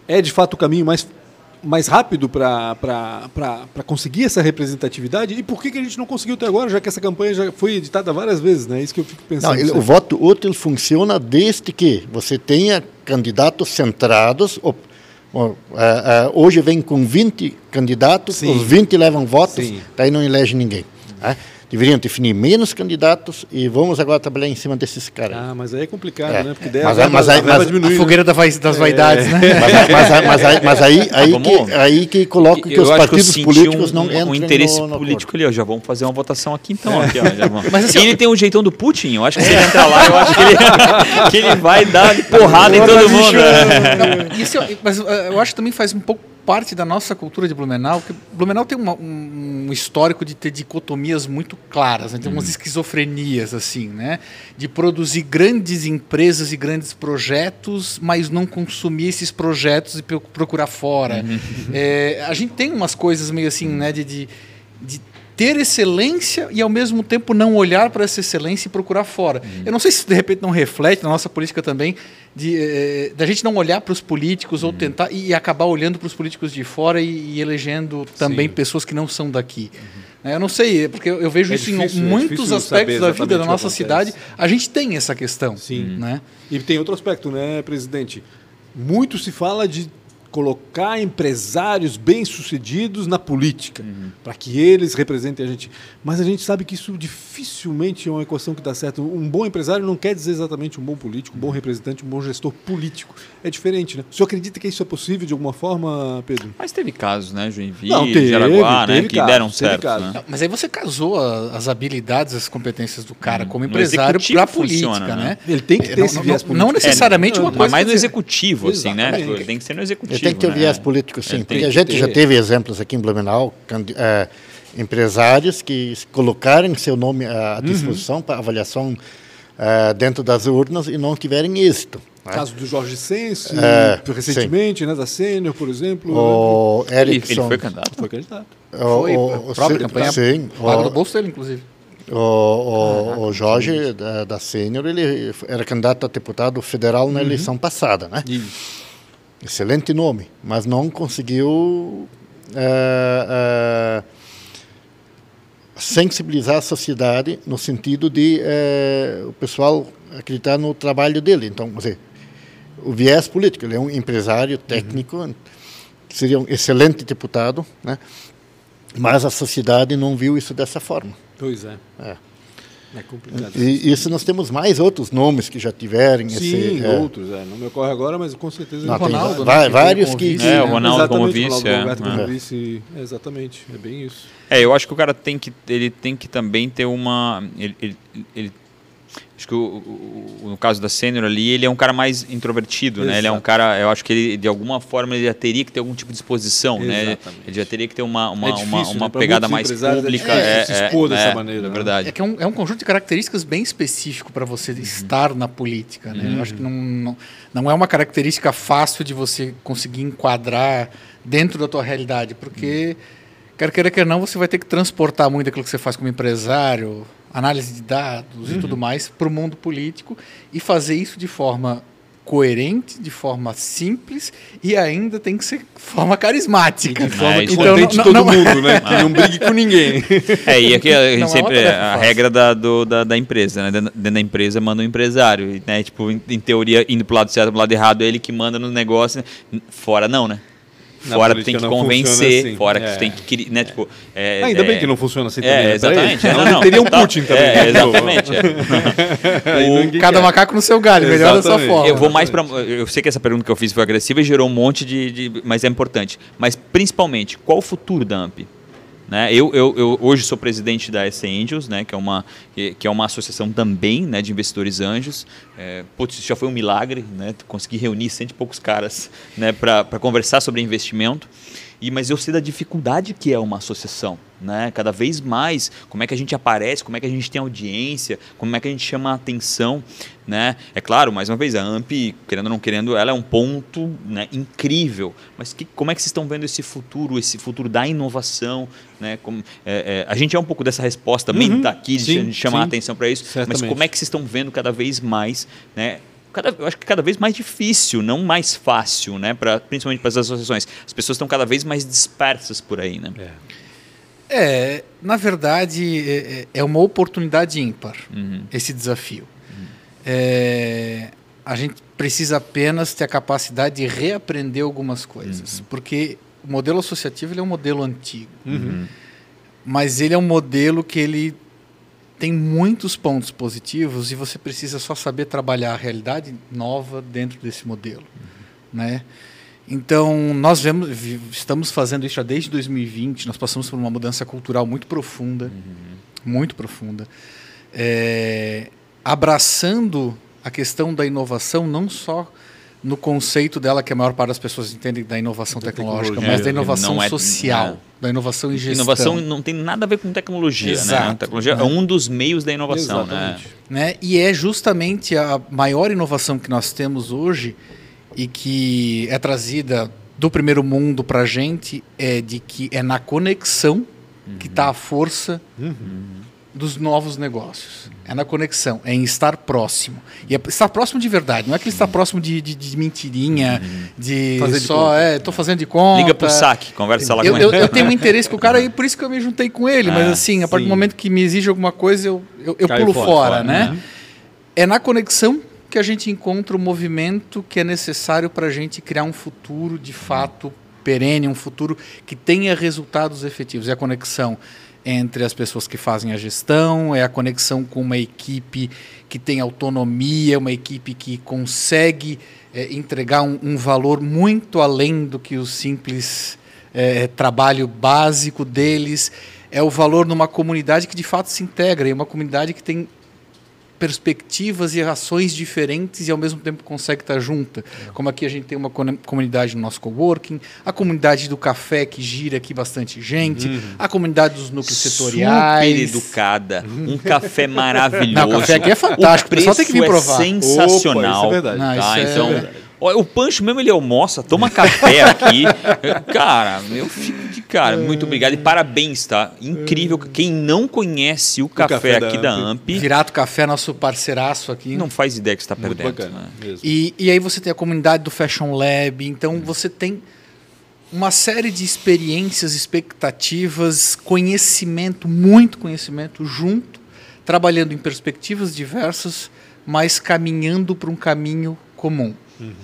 é de fato o caminho mais mais rápido para conseguir essa representatividade? E por que, que a gente não conseguiu até agora, já que essa campanha já foi editada várias vezes? Né? É isso que eu fico pensando. Não, ele, o voto útil funciona desde que você tenha candidatos centrados. Ou, ou, uh, uh, hoje vem com 20 candidatos, Sim. os 20 levam votos, Sim. daí não elege ninguém. Né? Deveriam definir menos candidatos e vamos agora trabalhar em cima desses caras. Ah, mas aí é complicado, é. né? Porque daí mas, a, mas, a, mas, diminui, a né? fogueira né? das vaidades, é. né? Mas, mas, mas, aí, mas aí, aí, que, aí que coloca que os partidos que políticos um, não entram um interesse no, no político ali, ó, já vamos fazer uma votação aqui então. É. Aqui, ó, mas, assim, ele tem um jeitão do Putin, eu acho que se ele entrar lá, eu acho que ele, que ele vai dar porrada em todo mundo. Não, isso, mas eu acho que também faz um pouco parte da nossa cultura de Blumenau, que Blumenau tem uma, um, histórico de ter dicotomias muito claras, né? tem umas uhum. esquizofrenias assim, né? De produzir grandes empresas e grandes projetos, mas não consumir esses projetos e procurar fora. Uhum. É, a gente tem umas coisas meio assim, né? de, de, de ter excelência e ao mesmo tempo não olhar para essa excelência e procurar fora. Uhum. Eu não sei se de repente não reflete na nossa política também de eh, da gente não olhar para os políticos uhum. ou tentar e, acabar olhando para os políticos de fora e, e elegendo também Sim. pessoas que não são daqui. Uhum. Eu não sei, porque eu vejo é isso difícil, em é muitos é aspectos da vida da nossa cidade. A gente tem essa questão. Sim. Né? E tem outro aspecto, né, presidente? Muito se fala de colocar empresários bem-sucedidos na política, uhum. para que eles representem a gente. Mas a gente sabe que isso dificilmente é uma equação que dá certo. Um bom empresário não quer dizer exatamente um bom político, um bom representante, um bom gestor político. É diferente, né? O senhor acredita que isso é possível de alguma forma, Pedro? Mas teve casos, né? Joinville, não, teve, Jaraguá, né? Que casos, deram certo. Né? mas aí você casou as habilidades, as competências do cara hum. como empresário para a política, funciona, né? né? Ele tem que ter não, esse viés político. Não necessariamente é, uma coisa. Mas no executivo, assim, né? Ele tem que ser no executivo tem que ter né? viés político, sim. Porque a gente ter. já teve exemplos aqui em Blumenau, é, empresários que colocaram seu nome à uhum. disposição uhum. para avaliação é, dentro das urnas e não tiverem êxito. Né? caso do Jorge Sense, é, recentemente, sim. né, da Sênior, por exemplo. O né? Erickson. Ele foi candidato? Foi candidato. O, foi, o, a própria campanha sim, paga do bolso dele, inclusive. O, o, ah, o Jorge da, da Sênior, ele era candidato a deputado federal na uhum. eleição passada, né? Isso excelente nome, mas não conseguiu é, é, sensibilizar a sociedade no sentido de é, o pessoal acreditar no trabalho dele. Então, dizer, o viés político, ele é um empresário técnico, uhum. seria um excelente deputado, né? Mas a sociedade não viu isso dessa forma. Pois é. É. É complicado. E isso nós temos mais outros nomes que já tiveram. Sim, esse, é, outros, é. Não me ocorre agora, mas com certeza. Não, tem Ronaldo, né, que vários veio com que. vice, É, o né? Ronaldo como Exatamente, vice, Ronaldo é. Roberto como É. vice. é, Exatamente, é bem isso. É, eu acho que o cara tem que, ele tem que também ter uma. Ele, ele- ele- acho que o- o- no caso da Sênior ali, ele é um cara mais introvertido, né? Ele é um Exato. cara, eu acho que ele, de alguma forma, ele já teria que ter algum tipo de exposição, né? Exatamente. Ele já teria que ter uma, uma, É uma, difícil, uma né? Pra pegada mais é pública. difícil se expor dessa maneira, É né? verdade. É que é um, é um conjunto de características bem específico para você estar na política. Né? Eu acho que não, não, não é uma característica fácil de você conseguir enquadrar dentro da tua realidade, porque, quer queira, quer não, você vai ter que transportar muito aquilo que você faz como empresário, análise de dados e tudo mais, para o mundo político e fazer isso de forma coerente, de forma simples e ainda tem que ser de forma carismática. De forma É, que isso contente não- todo não- mundo, né? Que não brigue com ninguém. É, e aqui a gente Não é sempre. tarefa A regra da, do- da, da empresa, né? Dentro da empresa manda um empresário. e, Né? Tipo, em, em teoria, indo pro lado certo, pro lado errado, é ele que manda no negócio. né? Fora não, né? Fora tu tem que convencer, assim. fora que É. tu tem que. querer, Né? Tipo, é, Ainda bem é- que não funciona assim É, também. né? exatamente. Não, não, Teria um Putin também. É, né? exatamente. é. O- Cada quer. macaco no seu galho, melhor dessa forma. Eu vou mais para. Eu sei que essa pergunta que eu fiz foi agressiva e gerou um monte de, de- Mas é importante. Mas principalmente, qual o futuro da AMP? Né? Eu, eu, eu hoje sou presidente da SC Angels, né? que, é uma, que é uma associação também né? de investidores anjos. É, putz, isso já foi um milagre, né? conseguir reunir cento e poucos caras né? para conversar sobre investimento. E, mas eu sei da dificuldade que é uma associação, né? Cada vez mais, como é que a gente aparece, como é que a gente tem audiência, como é que a gente chama a atenção, né? É claro, mais uma vez, a AMP, querendo ou não querendo, ela é um ponto né, incrível. Mas que, como é que vocês estão vendo esse futuro, esse futuro da inovação, né? Como, é, é, a gente é um pouco dessa resposta também, Uhum. tá aqui, de Sim, de chamar a sim. atenção para isso. Mas Certamente. como é que vocês estão vendo cada vez mais, né? Cada, eu acho que cada vez mais difícil, não mais fácil, né? Pra, principalmente para as associações. As pessoas estão cada vez mais dispersas por aí, né? É. É, na verdade, é, é- é uma oportunidade ímpar Uhum. esse desafio. É, a gente precisa apenas ter a capacidade de reaprender algumas coisas, porque o modelo associativo ele é um modelo antigo, Uhum. mas ele é um modelo que ele tem muitos pontos positivos e você precisa só saber trabalhar a realidade nova dentro desse modelo, né? Então, nós vemos, estamos fazendo isso já desde 2020, nós passamos por uma mudança cultural muito profunda, muito profunda, É, abraçando a questão da inovação não só no conceito dela que a maior parte das pessoas entendem da inovação Da tecnológica, tecnologia, mas da inovação é- social, é. da inovação em gestão. Inovação não tem nada a ver com tecnologia, né? Exato. A tecnologia é um dos meios da inovação, né? Exatamente. né? E é justamente a maior inovação que nós temos hoje e que é trazida do primeiro mundo para a gente é de que é na conexão que está a força dos novos negócios. É na conexão, é em estar próximo. E é estar próximo de verdade, não é que ele está próximo de, de, de mentirinha, de Fazer de só, conta. é, tô fazendo de conta. Liga pro saque, conversa lá Eu, com eu, ele. eu tenho um interesse com o cara e por isso que eu me juntei com ele. mas Ah, assim, a partir sim. do momento que me exige alguma coisa, eu, eu, eu pulo fora, fora, fora, né? né? É na conexão que a gente encontra o movimento que é necessário para a gente criar um futuro de fato perene, um futuro que tenha resultados efetivos. É a conexão entre as pessoas que fazem a gestão, é a conexão com uma equipe que tem autonomia, uma equipe que consegue eh, entregar um, um valor muito além do que o simples eh, trabalho básico deles. É o valor numa comunidade que de fato se integra, e uma comunidade que tem perspectivas e ações diferentes e ao mesmo tempo consegue estar junta. Como aqui a gente tem uma comunidade no nosso coworking, a comunidade do café que gira aqui bastante gente, a comunidade dos núcleos setoriais. Super educada, um café maravilhoso. Não, o café aqui é fantástico, o pessoal tem que vir preço provar. É sensacional. Opa, isso é verdade. Não, tá? isso é então, verdade. O Pancho mesmo ele almoça, toma café aqui. cara, eu fico de cara. Muito obrigado e parabéns, tá? Incrível. Quem não conhece o café, café da aqui da Amp. AMP, Virato Café, nosso parceiraço aqui. não faz ideia que está perdendo. bacana. né? E, e aí você tem a comunidade do Fashion Lab, então você tem uma série de experiências, expectativas, conhecimento, muito conhecimento junto, trabalhando em perspectivas diversas, mas caminhando para um caminho comum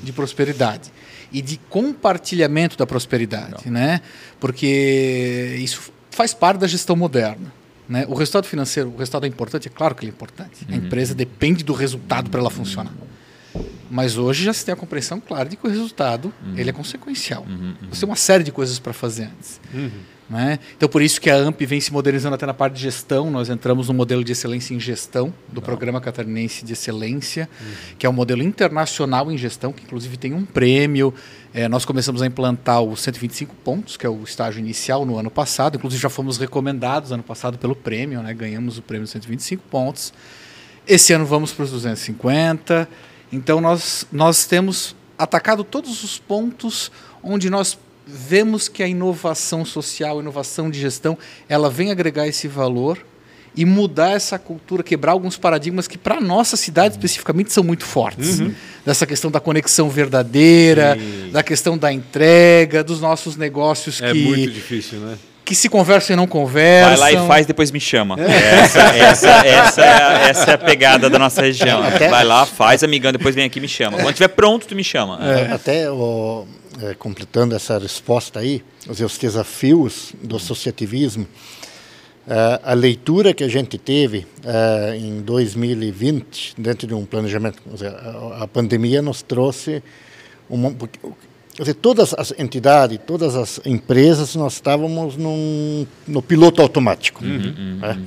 de prosperidade e de compartilhamento da prosperidade, né? Porque isso faz parte da gestão moderna. Né? O resultado financeiro, o resultado é importante? É claro que ele é importante. A empresa depende do resultado para ela funcionar. Mas hoje já se tem a compreensão clara de que o resultado ele é consequencial. Você tem uma série de coisas para fazer antes. Né? Então, por isso que a AMP vem se modernizando até na parte de gestão. Nós entramos no modelo de excelência em gestão do Programa Catarinense de Excelência, que é um modelo internacional em gestão, que inclusive tem um prêmio. É, nós começamos a implantar os 125 pontos, que é o estágio inicial no ano passado. Inclusive, já fomos recomendados ano passado pelo prêmio, né? ganhamos o prêmio de 125 pontos. Esse ano vamos para os 250. Então, nós, nós temos atacado todos os pontos onde nós vemos que a inovação social, a inovação de gestão, ela vem agregar esse valor e mudar essa cultura, quebrar alguns paradigmas que para nossa cidade especificamente são muito fortes. Uhum. Dessa questão da conexão verdadeira, Sim. da questão da entrega, dos nossos negócios É que, muito difícil, né? Que se conversam e não conversam. Vai lá e faz, depois me chama. Essa, essa, essa, é a, essa é a pegada da nossa região. Até- Vai lá, faz, amigão, depois vem aqui e me chama. Quando estiver pronto, tu me chama. Até o, é, completando essa resposta aí, os, os desafios do associativismo, é, a leitura que a gente teve é, em 2020, dentro de um planejamento, a, a pandemia nos trouxe uma, porque, quer dizer, todas as entidades, todas as empresas, nós estávamos num, no piloto automático. né? Ponto-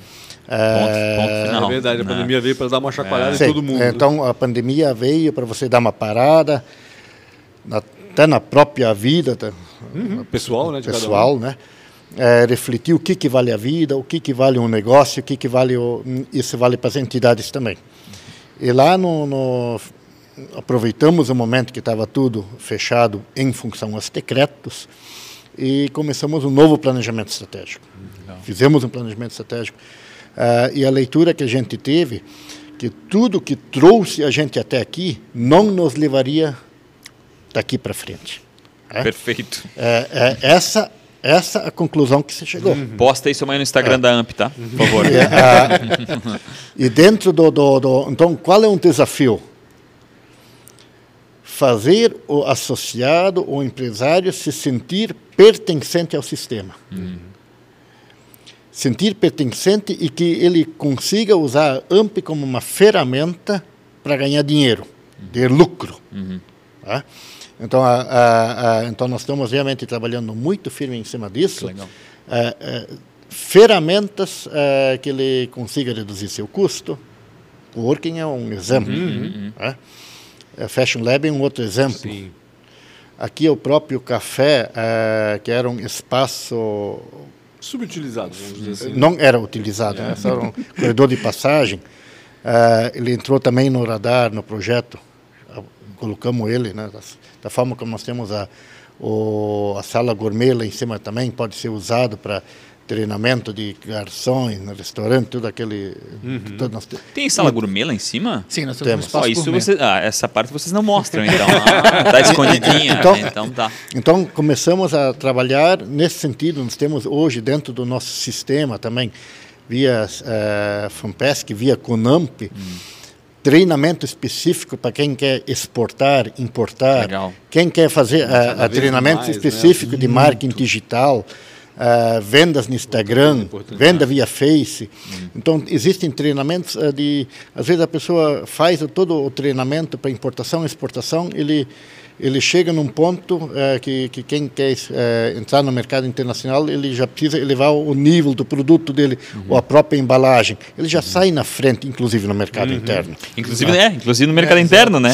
ponto É, final. é verdade, a né? pandemia veio para dar uma chacoalhada em Sim, todo mundo. Então a pandemia veio para você dar uma parada, na- até na própria vida da- Uhum. Pessoal, né? De cada um. pessoal, né? É, refletir o que, que vale a vida, o que, que vale um negócio, o que, que vale o, isso vale para as entidades também. E lá no, no- aproveitamos o momento que estava tudo fechado em função aos decretos e começamos um novo planejamento estratégico. Fizemos um planejamento estratégico ah, e a leitura que a gente teve que tudo que trouxe a gente até aqui não nos levaria daqui para frente. É? Perfeito. É, é essa essa a conclusão que se chegou. Posta isso amanhã no Instagram da AMP, tá? Por favor. É, ah, e dentro do, do, do- Então, qual é um desafio? Fazer o associado, o empresário, se sentir pertencente ao sistema. Sentir pertencente e que ele consiga usar a AMP como uma ferramenta para ganhar dinheiro, ter lucro. Tá? Então, a- a- a- então, nós estamos realmente trabalhando muito firme em cima disso. É, é, ferramentas é, que ele consiga reduzir seu custo. O Working é um exemplo. né? É, Fashion Lab é um outro exemplo. Sim. Aqui é o próprio café, é, que era um espaço Subutilizado, vamos dizer assim. não era utilizado, né? Só era um corredor de passagem. Ah, ele entrou também no radar, no projeto. Colocamos ele, né? Da, da forma como nós temos a, o, a sala gourmet lá em cima também, pode ser usado para treinamento de garçons no restaurante, tudo aquele... tudo nós te- Tem sala gourmet lá em cima? Sim, nós temos, Temos. um Ó, isso gourmet. você, ah, essa parte vocês não mostram, então. Ah, tá escondidinha. Então- Então, tá. Então, começamos a trabalhar nesse sentido. Nós temos hoje, dentro do nosso sistema também, via uh, FAMPESC, via CONAMP, treinamento específico para quem quer exportar, importar, Legal. quem quer fazer uh, treinamento mais, né? específico de marketing digital, uh, vendas no Instagram, venda via Face. Então, existem treinamentos uh, de... Às vezes a pessoa faz todo o treinamento para importação e exportação, ele, ele chega num ponto uh, que, que quem quer uh, entrar no mercado internacional, ele já precisa elevar o nível do produto dele, ou a própria embalagem. Ele já sai na frente, inclusive no mercado interno. Inclusive, né? Inclusive no mercado interno, né?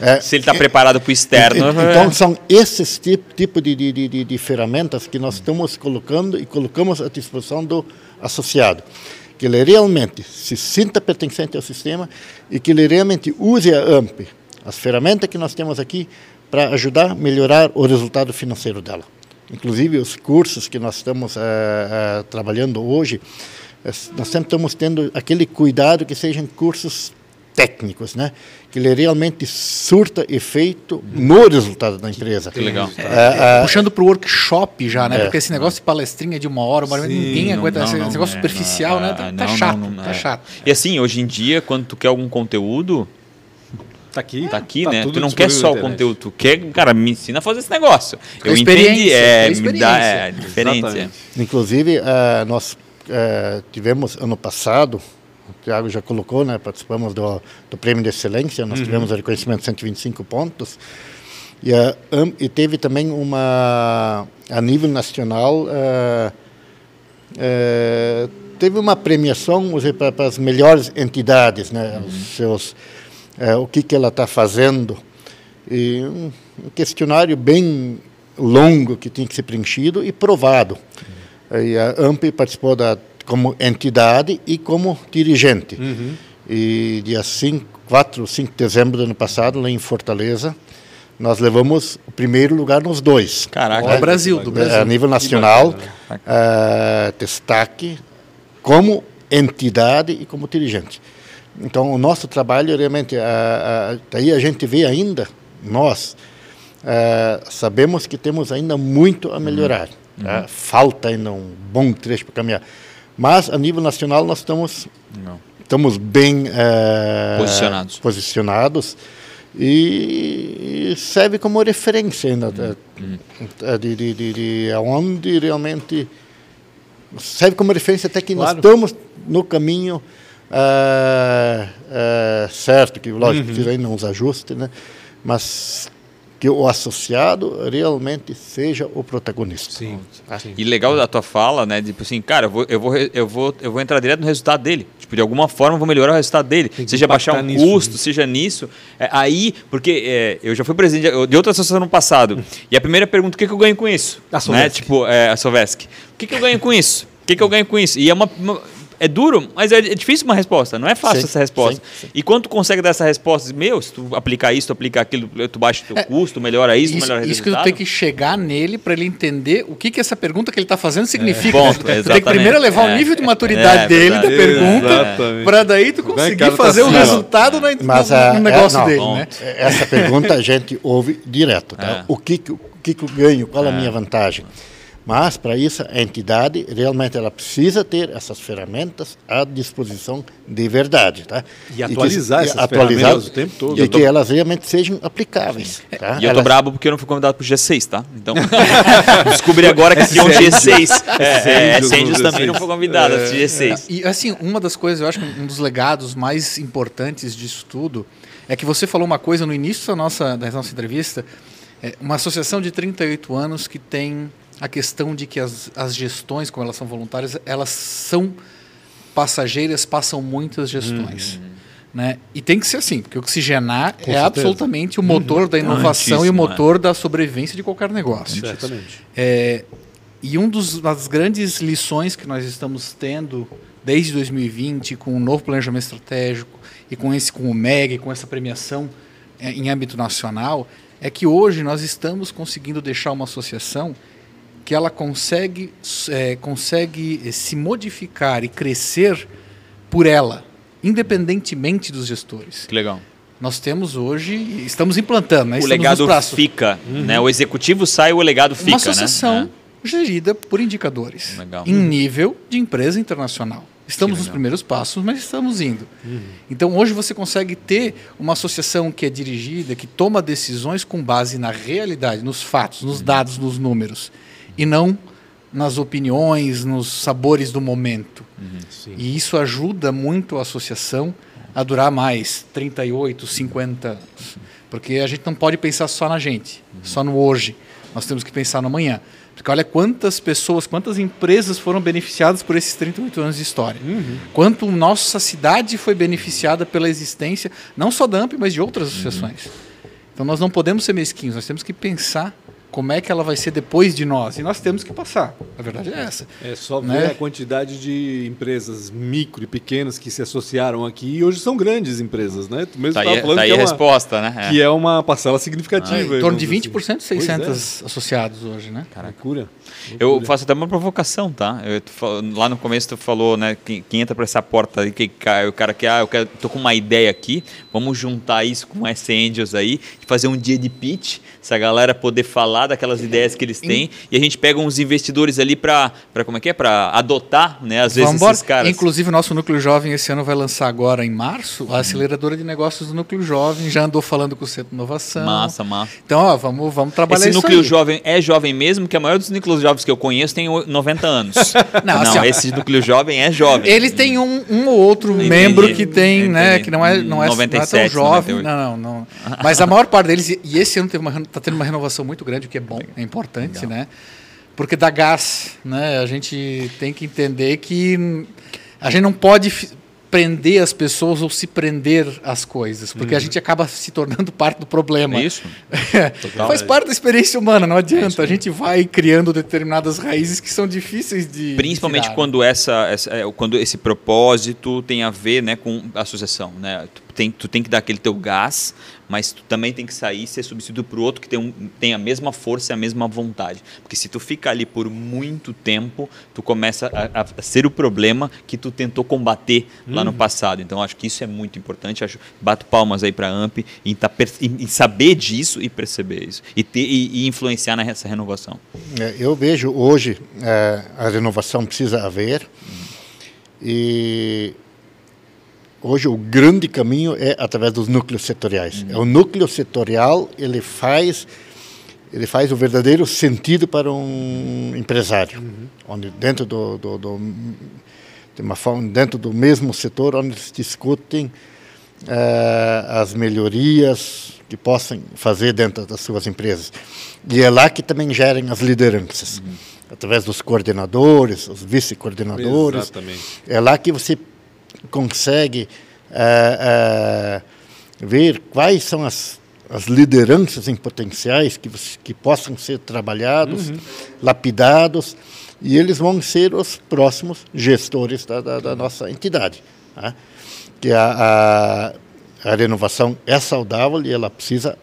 É. É. Se ele está preparado para o externo. Então, são esses tipos tipo de, de, de, de- ferramentas que nós estamos colocando e colocamos à disposição do associado. Que ele realmente se sinta pertencente ao sistema e que ele realmente use a AMP, as ferramentas que nós temos aqui, para ajudar a melhorar o resultado financeiro dela. Inclusive, os cursos que nós estamos eh, eh, trabalhando hoje, eh, nós sempre estamos tendo aquele cuidado que sejam cursos técnicos, né? Que ele realmente surta efeito no resultado da empresa. Que legal. É, é, Puxando para o workshop já, né? É. Porque esse negócio de palestrinha de uma hora, uma hora, Sim, ninguém Não, aguenta. não, esse não, negócio é, superficial, não, né? Tá, tá chato, não, não, tá é. chato. E assim, hoje em dia, quando tu quer algum conteúdo, Tá aqui. Tá aqui, Tá né? Tu não quer só o conteúdo, tu quer, cara, me ensina a fazer esse negócio. Eu experiência, entendi, é, é me dá é. Exatamente. Inclusive, eh, nós eh, tivemos ano passado, o Thiago já colocou, né, participamos do, do Prêmio de Excelência, nós tivemos o reconhecimento de 125 pontos, e, a Am- e teve também uma, a nível nacional, eh, eh, teve uma premiação para, para as melhores entidades, né, os seus, eh, o que, que ela está fazendo, e um, um questionário bem longo que tinha que ser preenchido e provado. E a AMP participou da, como entidade e como dirigente. E dia 5, 4 ou 5 de dezembro do ano passado, lá em Fortaleza, nós levamos o primeiro lugar nos dois. Caraca. Do Brasil, do A Brasil. nível nacional, eh, destaque como entidade e como dirigente. Então, o nosso trabalho realmente, ah, ah, daí a gente vê ainda, nós sabemos que temos ainda muito a melhorar. tá? Falta ainda um bom trecho para caminhar. Mas, a nível nacional, nós estamos, Não. estamos bem ah, Posicionados. posicionados e, e serve como referência ainda tá, de, de, de, de aonde realmente serve como referência até que Claro. nós estamos no caminho certo, que lógico Uhum. ainda uns ajustes, né? mas que o associado realmente seja o protagonista. Sim. sim. E legal da tua fala, né? Tipo assim, cara, eu vou, eu vou, eu vou, eu vou entrar direto no resultado dele. Tipo, de alguma forma eu vou melhorar o resultado dele. Seja baixar um nisso, custo, né? seja nisso. É, aí, porque é, eu já fui presidente de- outra associação no passado. e a primeira pergunta, o que, que eu ganho com isso? A né? Sovesc. Tipo, é, a Sovesc. O que, que eu ganho com isso? O que, que eu ganho com isso? E é uma. uma- é duro, mas é, é difícil uma resposta. Não é fácil Sim, essa resposta. sim, sim. E quando tu consegue dar essa resposta, meu, se tu aplicar isso, tu aplicar aquilo, tu baixa o teu custo, melhora isso, É, Isso, melhora o isso que tu tem que chegar nele para ele entender o que, que essa pergunta que ele está fazendo significa. Ponto, tu tem que primeiro levar É, o nível de maturidade é dele da pergunta para daí tu conseguir cara, tá fazer o certo. resultado no, Mas no- no é- negócio não, dele, né? Essa pergunta a gente ouve direto. Tá? É. O que, que, o que, que eu ganho? Qual a minha vantagem? Mas, para isso, a entidade realmente ela precisa ter essas ferramentas à disposição de verdade. Tá? E que- atualizar essas atualizar- ferramentas o tempo todo. E que elas realmente sejam aplicáveis. Tá? E eu tô Elas- brabo porque eu não fui convidado pro G6, tá? Então, descobri agora que tinha um G6. É, é, Essêndios no também G6. não foi convidado, esse G6. E assim, uma das coisas, eu acho que um dos legados mais importantes disso tudo é que você falou uma coisa no início da nossa, da nossa entrevista, é uma associação de 38 anos que tem a questão de que as, as gestões, como elas são voluntárias, elas são passageiras, passam muitas gestões. Né? E tem que ser assim, porque oxigenar é certeza. absolutamente o motor da inovação e o motor da sobrevivência de qualquer negócio. Certamente. É, e uma das grandes lições que nós estamos tendo desde 2020, com o novo planejamento estratégico e com esse com o MEG, com essa premiação é, em âmbito nacional, é que hoje nós estamos conseguindo deixar uma associação que ela consegue, é, consegue eh, se modificar e crescer por ela, independentemente dos gestores. Que legal. Nós temos hoje, estamos implantando, né? O estamos legado fica, né? O executivo sai, o legado fica, uma associação né? gerida por indicadores Legal. em nível de empresa internacional. Estamos nos primeiros passos, mas estamos indo. Então hoje você consegue ter uma associação que é dirigida, que toma decisões com base na realidade, nos fatos, nos dados, nos números, e não nas opiniões, nos sabores do momento. Sim. E isso ajuda muito a associação a durar mais 38, 50 anos. Porque a gente não pode pensar só na gente, só no hoje. Nós temos que pensar no amanhã. Porque olha quantas pessoas, quantas empresas foram beneficiadas por esses 38 anos de história. Quanto nossa cidade foi beneficiada pela existência, não só da AMP, mas de outras associações. Então nós não podemos ser mesquinhos, nós temos que pensar como é que ela vai ser depois de nós. E nós temos que passar. A verdade é essa. É só ver Né? a quantidade de empresas micro e pequenas que se associaram aqui e hoje são grandes empresas, né? Tu mesmo Tá aí, falando tá aí que, a é uma, resposta, né? que é uma parcela significativa. em torno de vamos dizer 20% de assim. Pois 600 associados hoje, né? É. Loucura. Eu Loucura. faço até uma provocação, tá? Eu, tu lá no começo tu falou, né? Quem, quem entra por essa porta aí, que cai, o cara que, ah, eu quero, tô com uma ideia aqui, vamos juntar isso com S Angels aí, e fazer um dia de pitch, se a galera poder falar falar daquelas ideias que eles têm e a gente pega uns investidores ali para como é que é para adotar, né? Às vezes esses caras. Inclusive o nosso núcleo jovem esse ano vai lançar agora em março a aceleradora de negócios do núcleo jovem. Já andou falando com o Centro de Inovação. Massa, massa. Então, ó, vamos, vamos trabalhar Esse isso núcleo aí. jovem é jovem mesmo, que a maioria dos núcleos jovens que eu conheço tem o- 90 anos. Não, não, assim, esse núcleo jovem é jovem. Eles têm um, um ou outro Entendi, membro que tem, né, entendi. que não é, não é, não é 97, tão jovem. 98. Não, não, não. Mas a maior parte deles, e esse ano teve uma, está tendo uma renovação muito grande, que é bom, é importante, né? Porque dá gás, né? A gente tem que entender que a gente não pode prender as pessoas ou se prender às coisas, porque a gente acaba se tornando parte do problema. É isso? Faz parte da experiência humana, não adianta. a gente vai criando determinadas raízes que são difíceis de. Principalmente tirar. quando essa, essa- é, quando esse propósito tem a ver né, com a associação. Né? Tu, tem, tu tem que dar aquele teu gás, mas tu também tem que sair e ser substituído por outro que tem, um, tem a mesma força e a mesma vontade. Porque se tu fica ali por muito tempo, tu começa a, a ser o problema que tu tentou combater lá no passado. Então acho que isso é muito importante. Acho, bato palmas aí para a AMP em, tá, em- em saber disso e perceber isso. E, ter, e, e influenciar nessa renovação. É, Eu vejo hoje é, a renovação precisa haver e hoje o grande caminho é através dos núcleos setoriais. É o núcleo setorial ele faz ele faz o verdadeiro sentido para um empresário, onde dentro do, do, do de uma forma dentro do mesmo setor onde se discutem eh, as melhorias que possam fazer dentro das suas empresas. E é lá que também gerem as lideranças, através dos coordenadores, os vice-coordenadores. Exatamente. É lá que você consegue eh, eh, ver quais são as, as lideranças em potenciais que, que possam ser trabalhados, lapidados, e eles vão ser os próximos gestores da, da- da nossa entidade. né? Que a, a, a renovação é saudável e ela precisa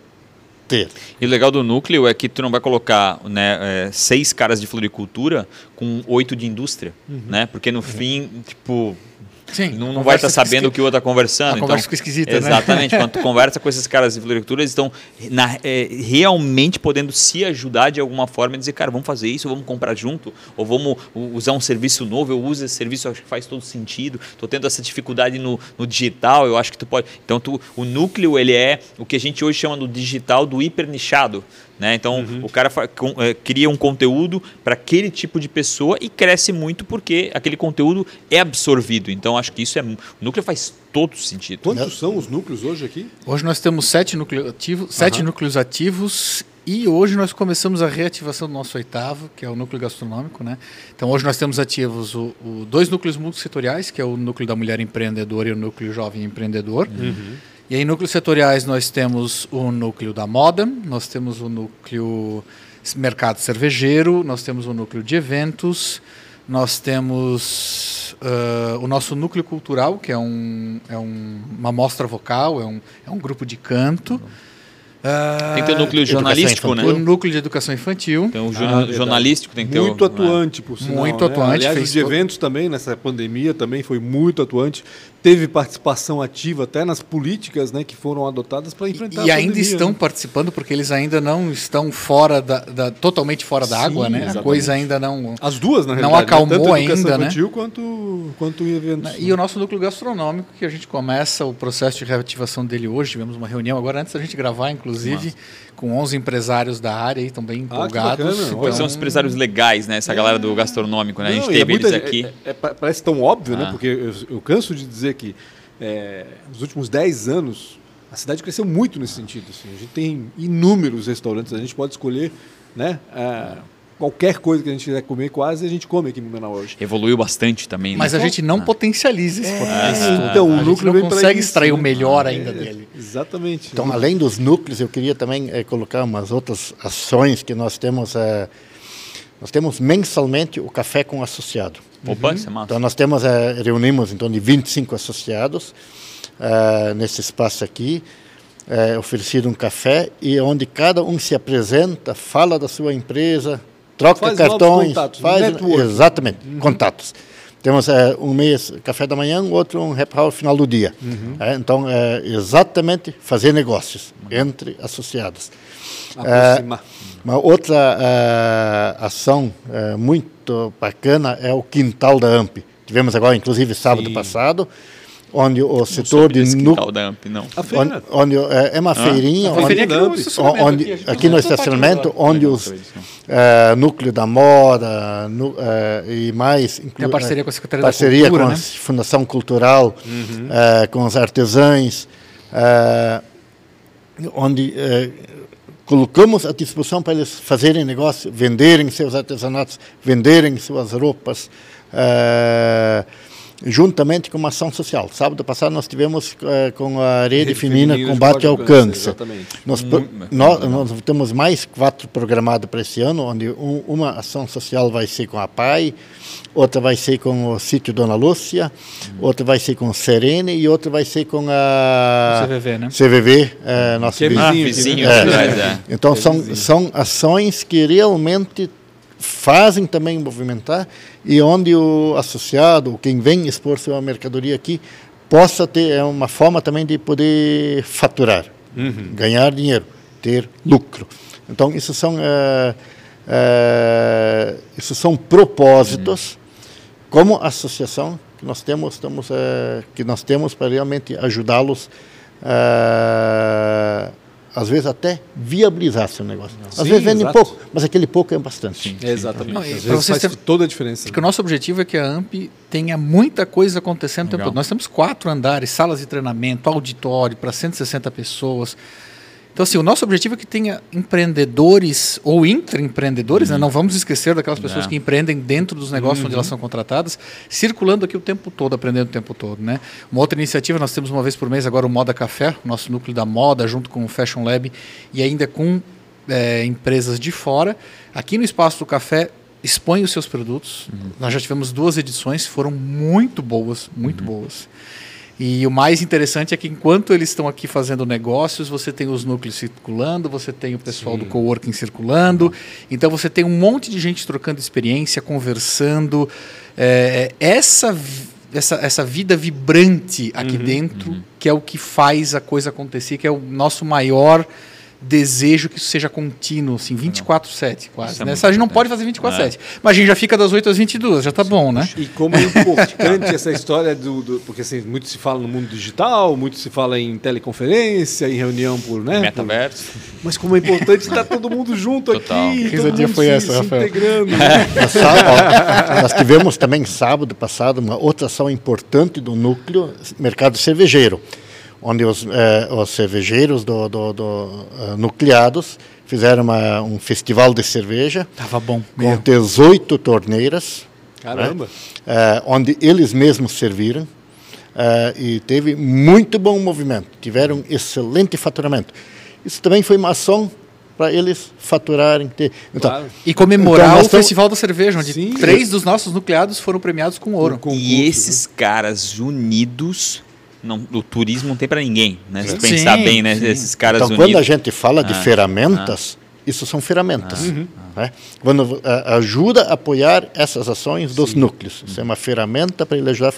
ter. E o legal do núcleo é que tu não vai colocar né, é, seis caras de floricultura com oito de indústria, né? Porque no fim, tipo, Sim, não, não vai estar fica sabendo o que o outro está conversando. A conversa fica esquisita, né? Exatamente. Quando tu conversa com esses caras de floricultura, eles estão na- é, realmente podendo se ajudar de alguma forma e dizer, cara, vamos fazer isso, vamos comprar junto, ou vamos usar um serviço novo, eu uso esse serviço, acho que faz todo sentido. Estou tendo essa dificuldade no, no digital, eu acho que tu pode. Então, tu, o núcleo, ele é o que a gente hoje chama no digital do hiper nichado. Né? Então, o cara é, cria um conteúdo para aquele tipo de pessoa e cresce muito porque aquele conteúdo é absorvido. Então, acho que isso é. O núcleo faz todo sentido. Quantos são os núcleos hoje aqui? Hoje nós temos sete, núcleo ativo, sete núcleos ativos e hoje nós começamos a reativação do nosso oitavo, que é o núcleo gastronômico. Né? Então hoje nós temos ativos o, o- dois núcleos multissetoriais, que é o núcleo da mulher empreendedora e o núcleo jovem empreendedor. E aí, núcleos setoriais, nós temos o núcleo da moda, nós temos o núcleo mercado cervejeiro, nós temos o núcleo de eventos, nós temos ah, o nosso núcleo cultural, que é, um, é um- uma mostra vocal, é um, é um grupo de canto. Tem que ter o núcleo jornalístico, né? o núcleo de educação infantil. Tem o Ah, jorna- jornalístico, tem que ter muito o, atuante, por sinal. Muito né? atuante, Aliás, fez os todo- eventos também, nessa pandemia, também foi muito atuante. Teve participação ativa até nas políticas né, que foram adotadas para enfrentar E a ainda pandemia, estão né? participando porque eles ainda não estão fora da, da- totalmente fora da Sim, água, né? A exatamente. coisa ainda não. As duas, na Não realidade. né? acalmou a ainda, né? quanto, quanto em eventos. E o nosso núcleo gastronômico, que a gente começa o processo de reativação dele hoje. Tivemos uma reunião agora, antes da gente gravar, inclusive, com 11 empresários da área e estão bem Ah, empolgados. bacana. Pois são os empresários legais, né? Essa galera do gastronômico, né? a gente Não, e é teve muita- eles aqui. é- é- pa- parece tão óbvio, né? Ah. Porque eu, eu canso de dizer que é, nos últimos 10 anos a cidade cresceu muito nesse sentido. assim. A gente tem inúmeros restaurantes, a gente pode escolher né, ah, qualquer coisa que a gente quiser comer, quase a gente come aqui em Blumenau hoje. Evoluiu bastante também, né? Mas a gente não potencializa esse potencial. então, o a gente núcleo não vem pra consegue isso, extrair o né? melhor É, ainda dele. Exatamente. Então, além dos núcleos, eu queria também eh, colocar umas outras ações que nós temos. Nós temos mensalmente o café com associado. Opa, isso é massa. Então, nós temos, eh, reunimos em torno de 25 associados eh, nesse espaço aqui, eh, oferecido um café e onde cada um se apresenta, fala da sua empresa, troca Faz cartões, contatos, faz network. exatamente contatos. Temos é, um mês café da manhã, outro um happy hour final do dia. É, então, é exatamente fazer negócios entre associados. Aproximar. Uma outra uh, ação uh, muito bacana é o quintal da AMP. Tivemos agora, inclusive, sábado Sim. passado, onde o setor de Esse nu- quintal da AMP, não. A onde, feira. onde, é, é uma feirinha, Uma onde, feirinha aqui da no onde- aqui, aqui no estacionamento, onde os eh, núcleo da moda nu- eh, e mais inclu- Tem a parceria com a Secretaria da parceria Cultura, com né? a Fundação Cultural, Uhum. eh, com os artesãos, eh, onde colocamos à disposição para eles fazerem negócio, venderem seus artesanatos, venderem suas roupas, juntamente com uma ação social. Sábado passado nós tivemos eh, com a Rede, Rede Feminina Combate ao Câncer. Nós, pro- Muito- nós, nós temos mais quatro programados para esse ano, onde um- uma ação social vai ser com a PAI, outra vai ser com o sítio Dona Lúcia, outra vai ser com o Serene e outra vai ser com a CVV, né? CVV, eh, nosso Que é vizinho. Ah, vizinho, vizinho, É. atrás, é. Então É são, vizinho. são ações que realmente fazem também movimentar e onde o associado, ou quem vem expor sua mercadoria aqui, possa ter é uma forma também de poder faturar, ganhar dinheiro, ter lucro. Então isso são eh, eh, isso são propósitos como associação que nós temos, estamos, eh, que nós temos para realmente ajudá-los, eh, às vezes até viabilizar seu negócio. Às Sim, vezes vendem exato. pouco, mas aquele pouco é bastante. É, exatamente. Não, Às vezes vocês faz terem- toda a diferença. Porque o nosso objetivo é que a AMP tenha muita coisa acontecendo o tempo todo. Nós temos quatro andares, salas de treinamento, auditório para 160 pessoas. Então, assim, o nosso objetivo é que tenha empreendedores ou intraempreendedores, né? não vamos esquecer daquelas pessoas É. que empreendem dentro dos negócios onde elas são contratadas, circulando aqui o tempo todo, aprendendo o tempo todo. Né? Uma outra iniciativa, nós temos uma vez por mês agora o Moda Café, o nosso núcleo da moda, junto com o Fashion Lab e ainda com é, empresas de fora. Aqui no Espaço do Café, expõe os seus produtos. Nós já tivemos duas edições, foram muito boas, muito boas. E o mais interessante é que enquanto eles estão aqui fazendo negócios, você tem os núcleos circulando, você tem o pessoal do coworking circulando, então você tem um monte de gente trocando experiência, conversando. É, essa, vi- essa, essa vida vibrante aqui dentro, que é o que faz a coisa acontecer, que é o nosso maior desejo que isso seja contínuo, assim, 24/7 quase. Isso é né? A gente não pode fazer 24/7, mas a gente já fica das 8 às 22, já tá bom, né? E como é importante essa história do, do- porque assim, muito se fala no mundo digital, muito se fala em teleconferência, em reunião por, né? Metaverso. por- mas como é importante estar todo mundo junto Total. aqui, Que todo mundo foi se, essa, se Rafael? integrando. Nós, sá- ó, nós tivemos também sábado passado uma outra ação importante do núcleo mercado cervejeiro, onde os, eh, os cervejeiros do, do- do, eh, nucleados fizeram uma- um festival de cerveja Tava bom. com 18 torneiras, Caramba. eh, onde eles mesmos serviram e teve muito bom movimento, tiveram excelente faturamento. Isso também foi uma ação para eles faturarem. ter- Então, Claro. E comemorar Então, o estamos- Festival da Cerveja, onde Sim. três dos nossos nucleados foram premiados com ouro. Com- E concurso, esses caras unidos, não, o turismo não tem pra ninguém, né? Se Sim, pensar bem, né? sim. Esses caras Então, quando a unidos. gente fala de Ah, ferramentas, isso são ferramentas. né? Quando a- ajuda a apoiar essas ações dos núcleos. Isso é uma ferramenta para ele ajudar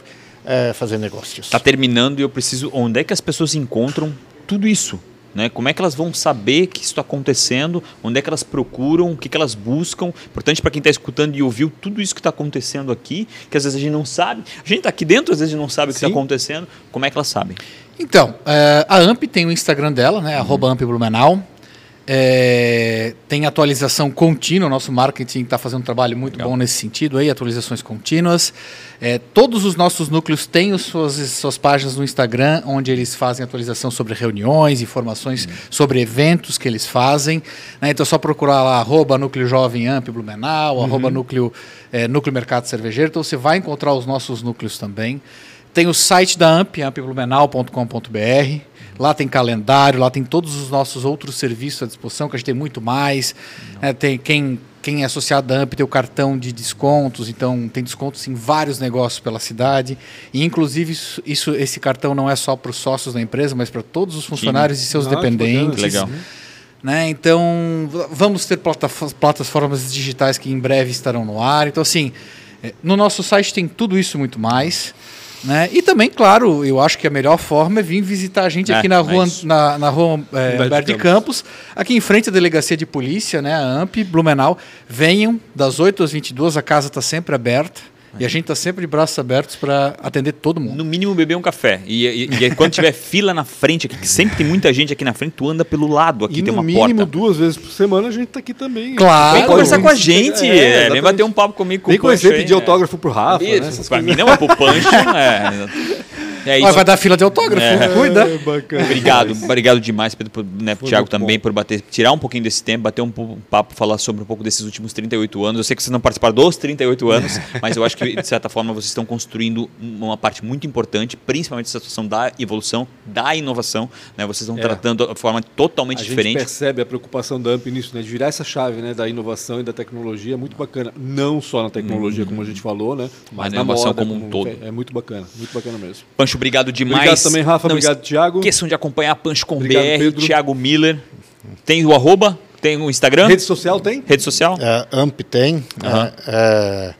a fazer negócios. Está terminando e eu preciso. Onde é que as pessoas encontram tudo isso? Né? Como é que elas vão saber que isso está acontecendo? Onde é que elas procuram? O que, que elas buscam? Importante para quem está escutando e ouviu tudo isso que está acontecendo aqui, que às vezes a gente não sabe. A gente está aqui dentro, às vezes a gente não sabe o que está acontecendo. Como é que elas sabem? Então, eh, a AMP tem o Instagram dela, né? Uhum. Arroba AMP Blumenau. Eh, tem atualização contínua, o nosso marketing está fazendo um trabalho muito Legal. bom nesse sentido aí, atualizações contínuas. Eh, todos os nossos núcleos têm as suas, suas páginas no Instagram, onde eles fazem atualização sobre reuniões, informações Uhum. sobre eventos que eles fazem. né? Então é só procurar lá, arroba Núcleo Jovem Amp Blumenau, Uhum. arroba núcleo, eh, núcleo Mercado Cervejeiro. Então você vai encontrar os nossos núcleos também. Tem o site da AMP, ampblumenau.com.br. Lá tem calendário, lá tem todos os nossos outros serviços à disposição, que a gente tem muito mais. É, tem quem, quem é associado à AMP tem o cartão de descontos, então tem descontos em vários negócios pela cidade. E inclusive isso, isso- esse cartão não é só para os sócios da empresa, mas para todos os funcionários e seus Ah, dependentes. Que legal. Né? Então, vamos ter plataf- plataformas digitais que em breve estarão no ar. Então, assim, É, no nosso site tem tudo isso e muito mais. Né? E também, claro, eu acho que a melhor forma é vir visitar a gente É, aqui na é rua, isso. na, na rua é, Humberto de Campos, aqui em frente à delegacia de polícia, né, a AMP, Blumenau. Venham das 8 às 22, a casa está sempre aberta. E a gente está sempre de braços abertos para atender todo mundo. No mínimo beber um café. E, e- e quando tiver fila na frente aqui, que sempre tem muita gente aqui na frente, tu anda pelo lado aqui, E tem no uma mínimo porta. duas vezes por semana a gente tá aqui também. Claro. Vem conversar com a gente, é, é, vem bater um papo comigo com Vem conhecer, pedir é. autógrafo pro Rafa, né? Isso, pra mim não, é pro Pancho. É, é isso. vai dar fila de autógrafo, É. cuida. É, bacana. Obrigado, obrigado demais, Pedro, por, né, Thiago também, bom. por bater, tirar um pouquinho desse tempo, bater um, po- um papo, falar sobre um pouco desses últimos 38 anos. Eu sei que vocês não participaram dos 38 anos, mas eu acho que, de certa forma, vocês estão construindo uma parte muito importante, principalmente essa situação da evolução, da inovação. Né? Vocês estão É. tratando de forma totalmente A gente diferente. percebe a preocupação da AMP nisso, né? De virar essa chave né? da inovação e da tecnologia muito bacana. Não só na tecnologia, como a gente falou, né? Mas Mas, na na inovação moda, como um todo. É muito bacana, muito bacana mesmo. Pancho, obrigado demais. Obrigado também, Rafa. Não obrigado, Thiago. esqueçam de acompanhar Pancho com Obrigado, BR, Pedro. Thiago Miller. Tem o arroba, tem o Instagram, Rede social tem? rede social. É, AMP tem. Aham. é,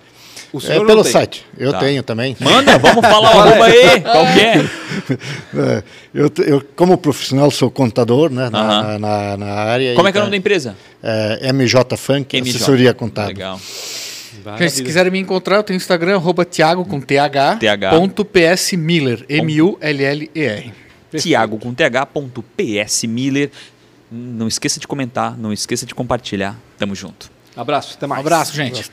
é, é pelo tem? site. Eu Tá. tenho também. Manda, vamos falar o arroba aí, qual que é? É, eu, eu, como profissional, sou contador né, na, Aham. na, na área. Como é que é o nome da empresa? É, MJ Funk, MJ. assessoria contábil. Legal. Se quiserem me encontrar, eu tenho Instagram, arroba Thiago com TH, TH. ponto PS Miller, M-U-L-L-E-R. Tiago com th.ps Miller. Não esqueça de comentar, não esqueça de compartilhar. Tamo junto. Abraço, até mais. abraço, gente.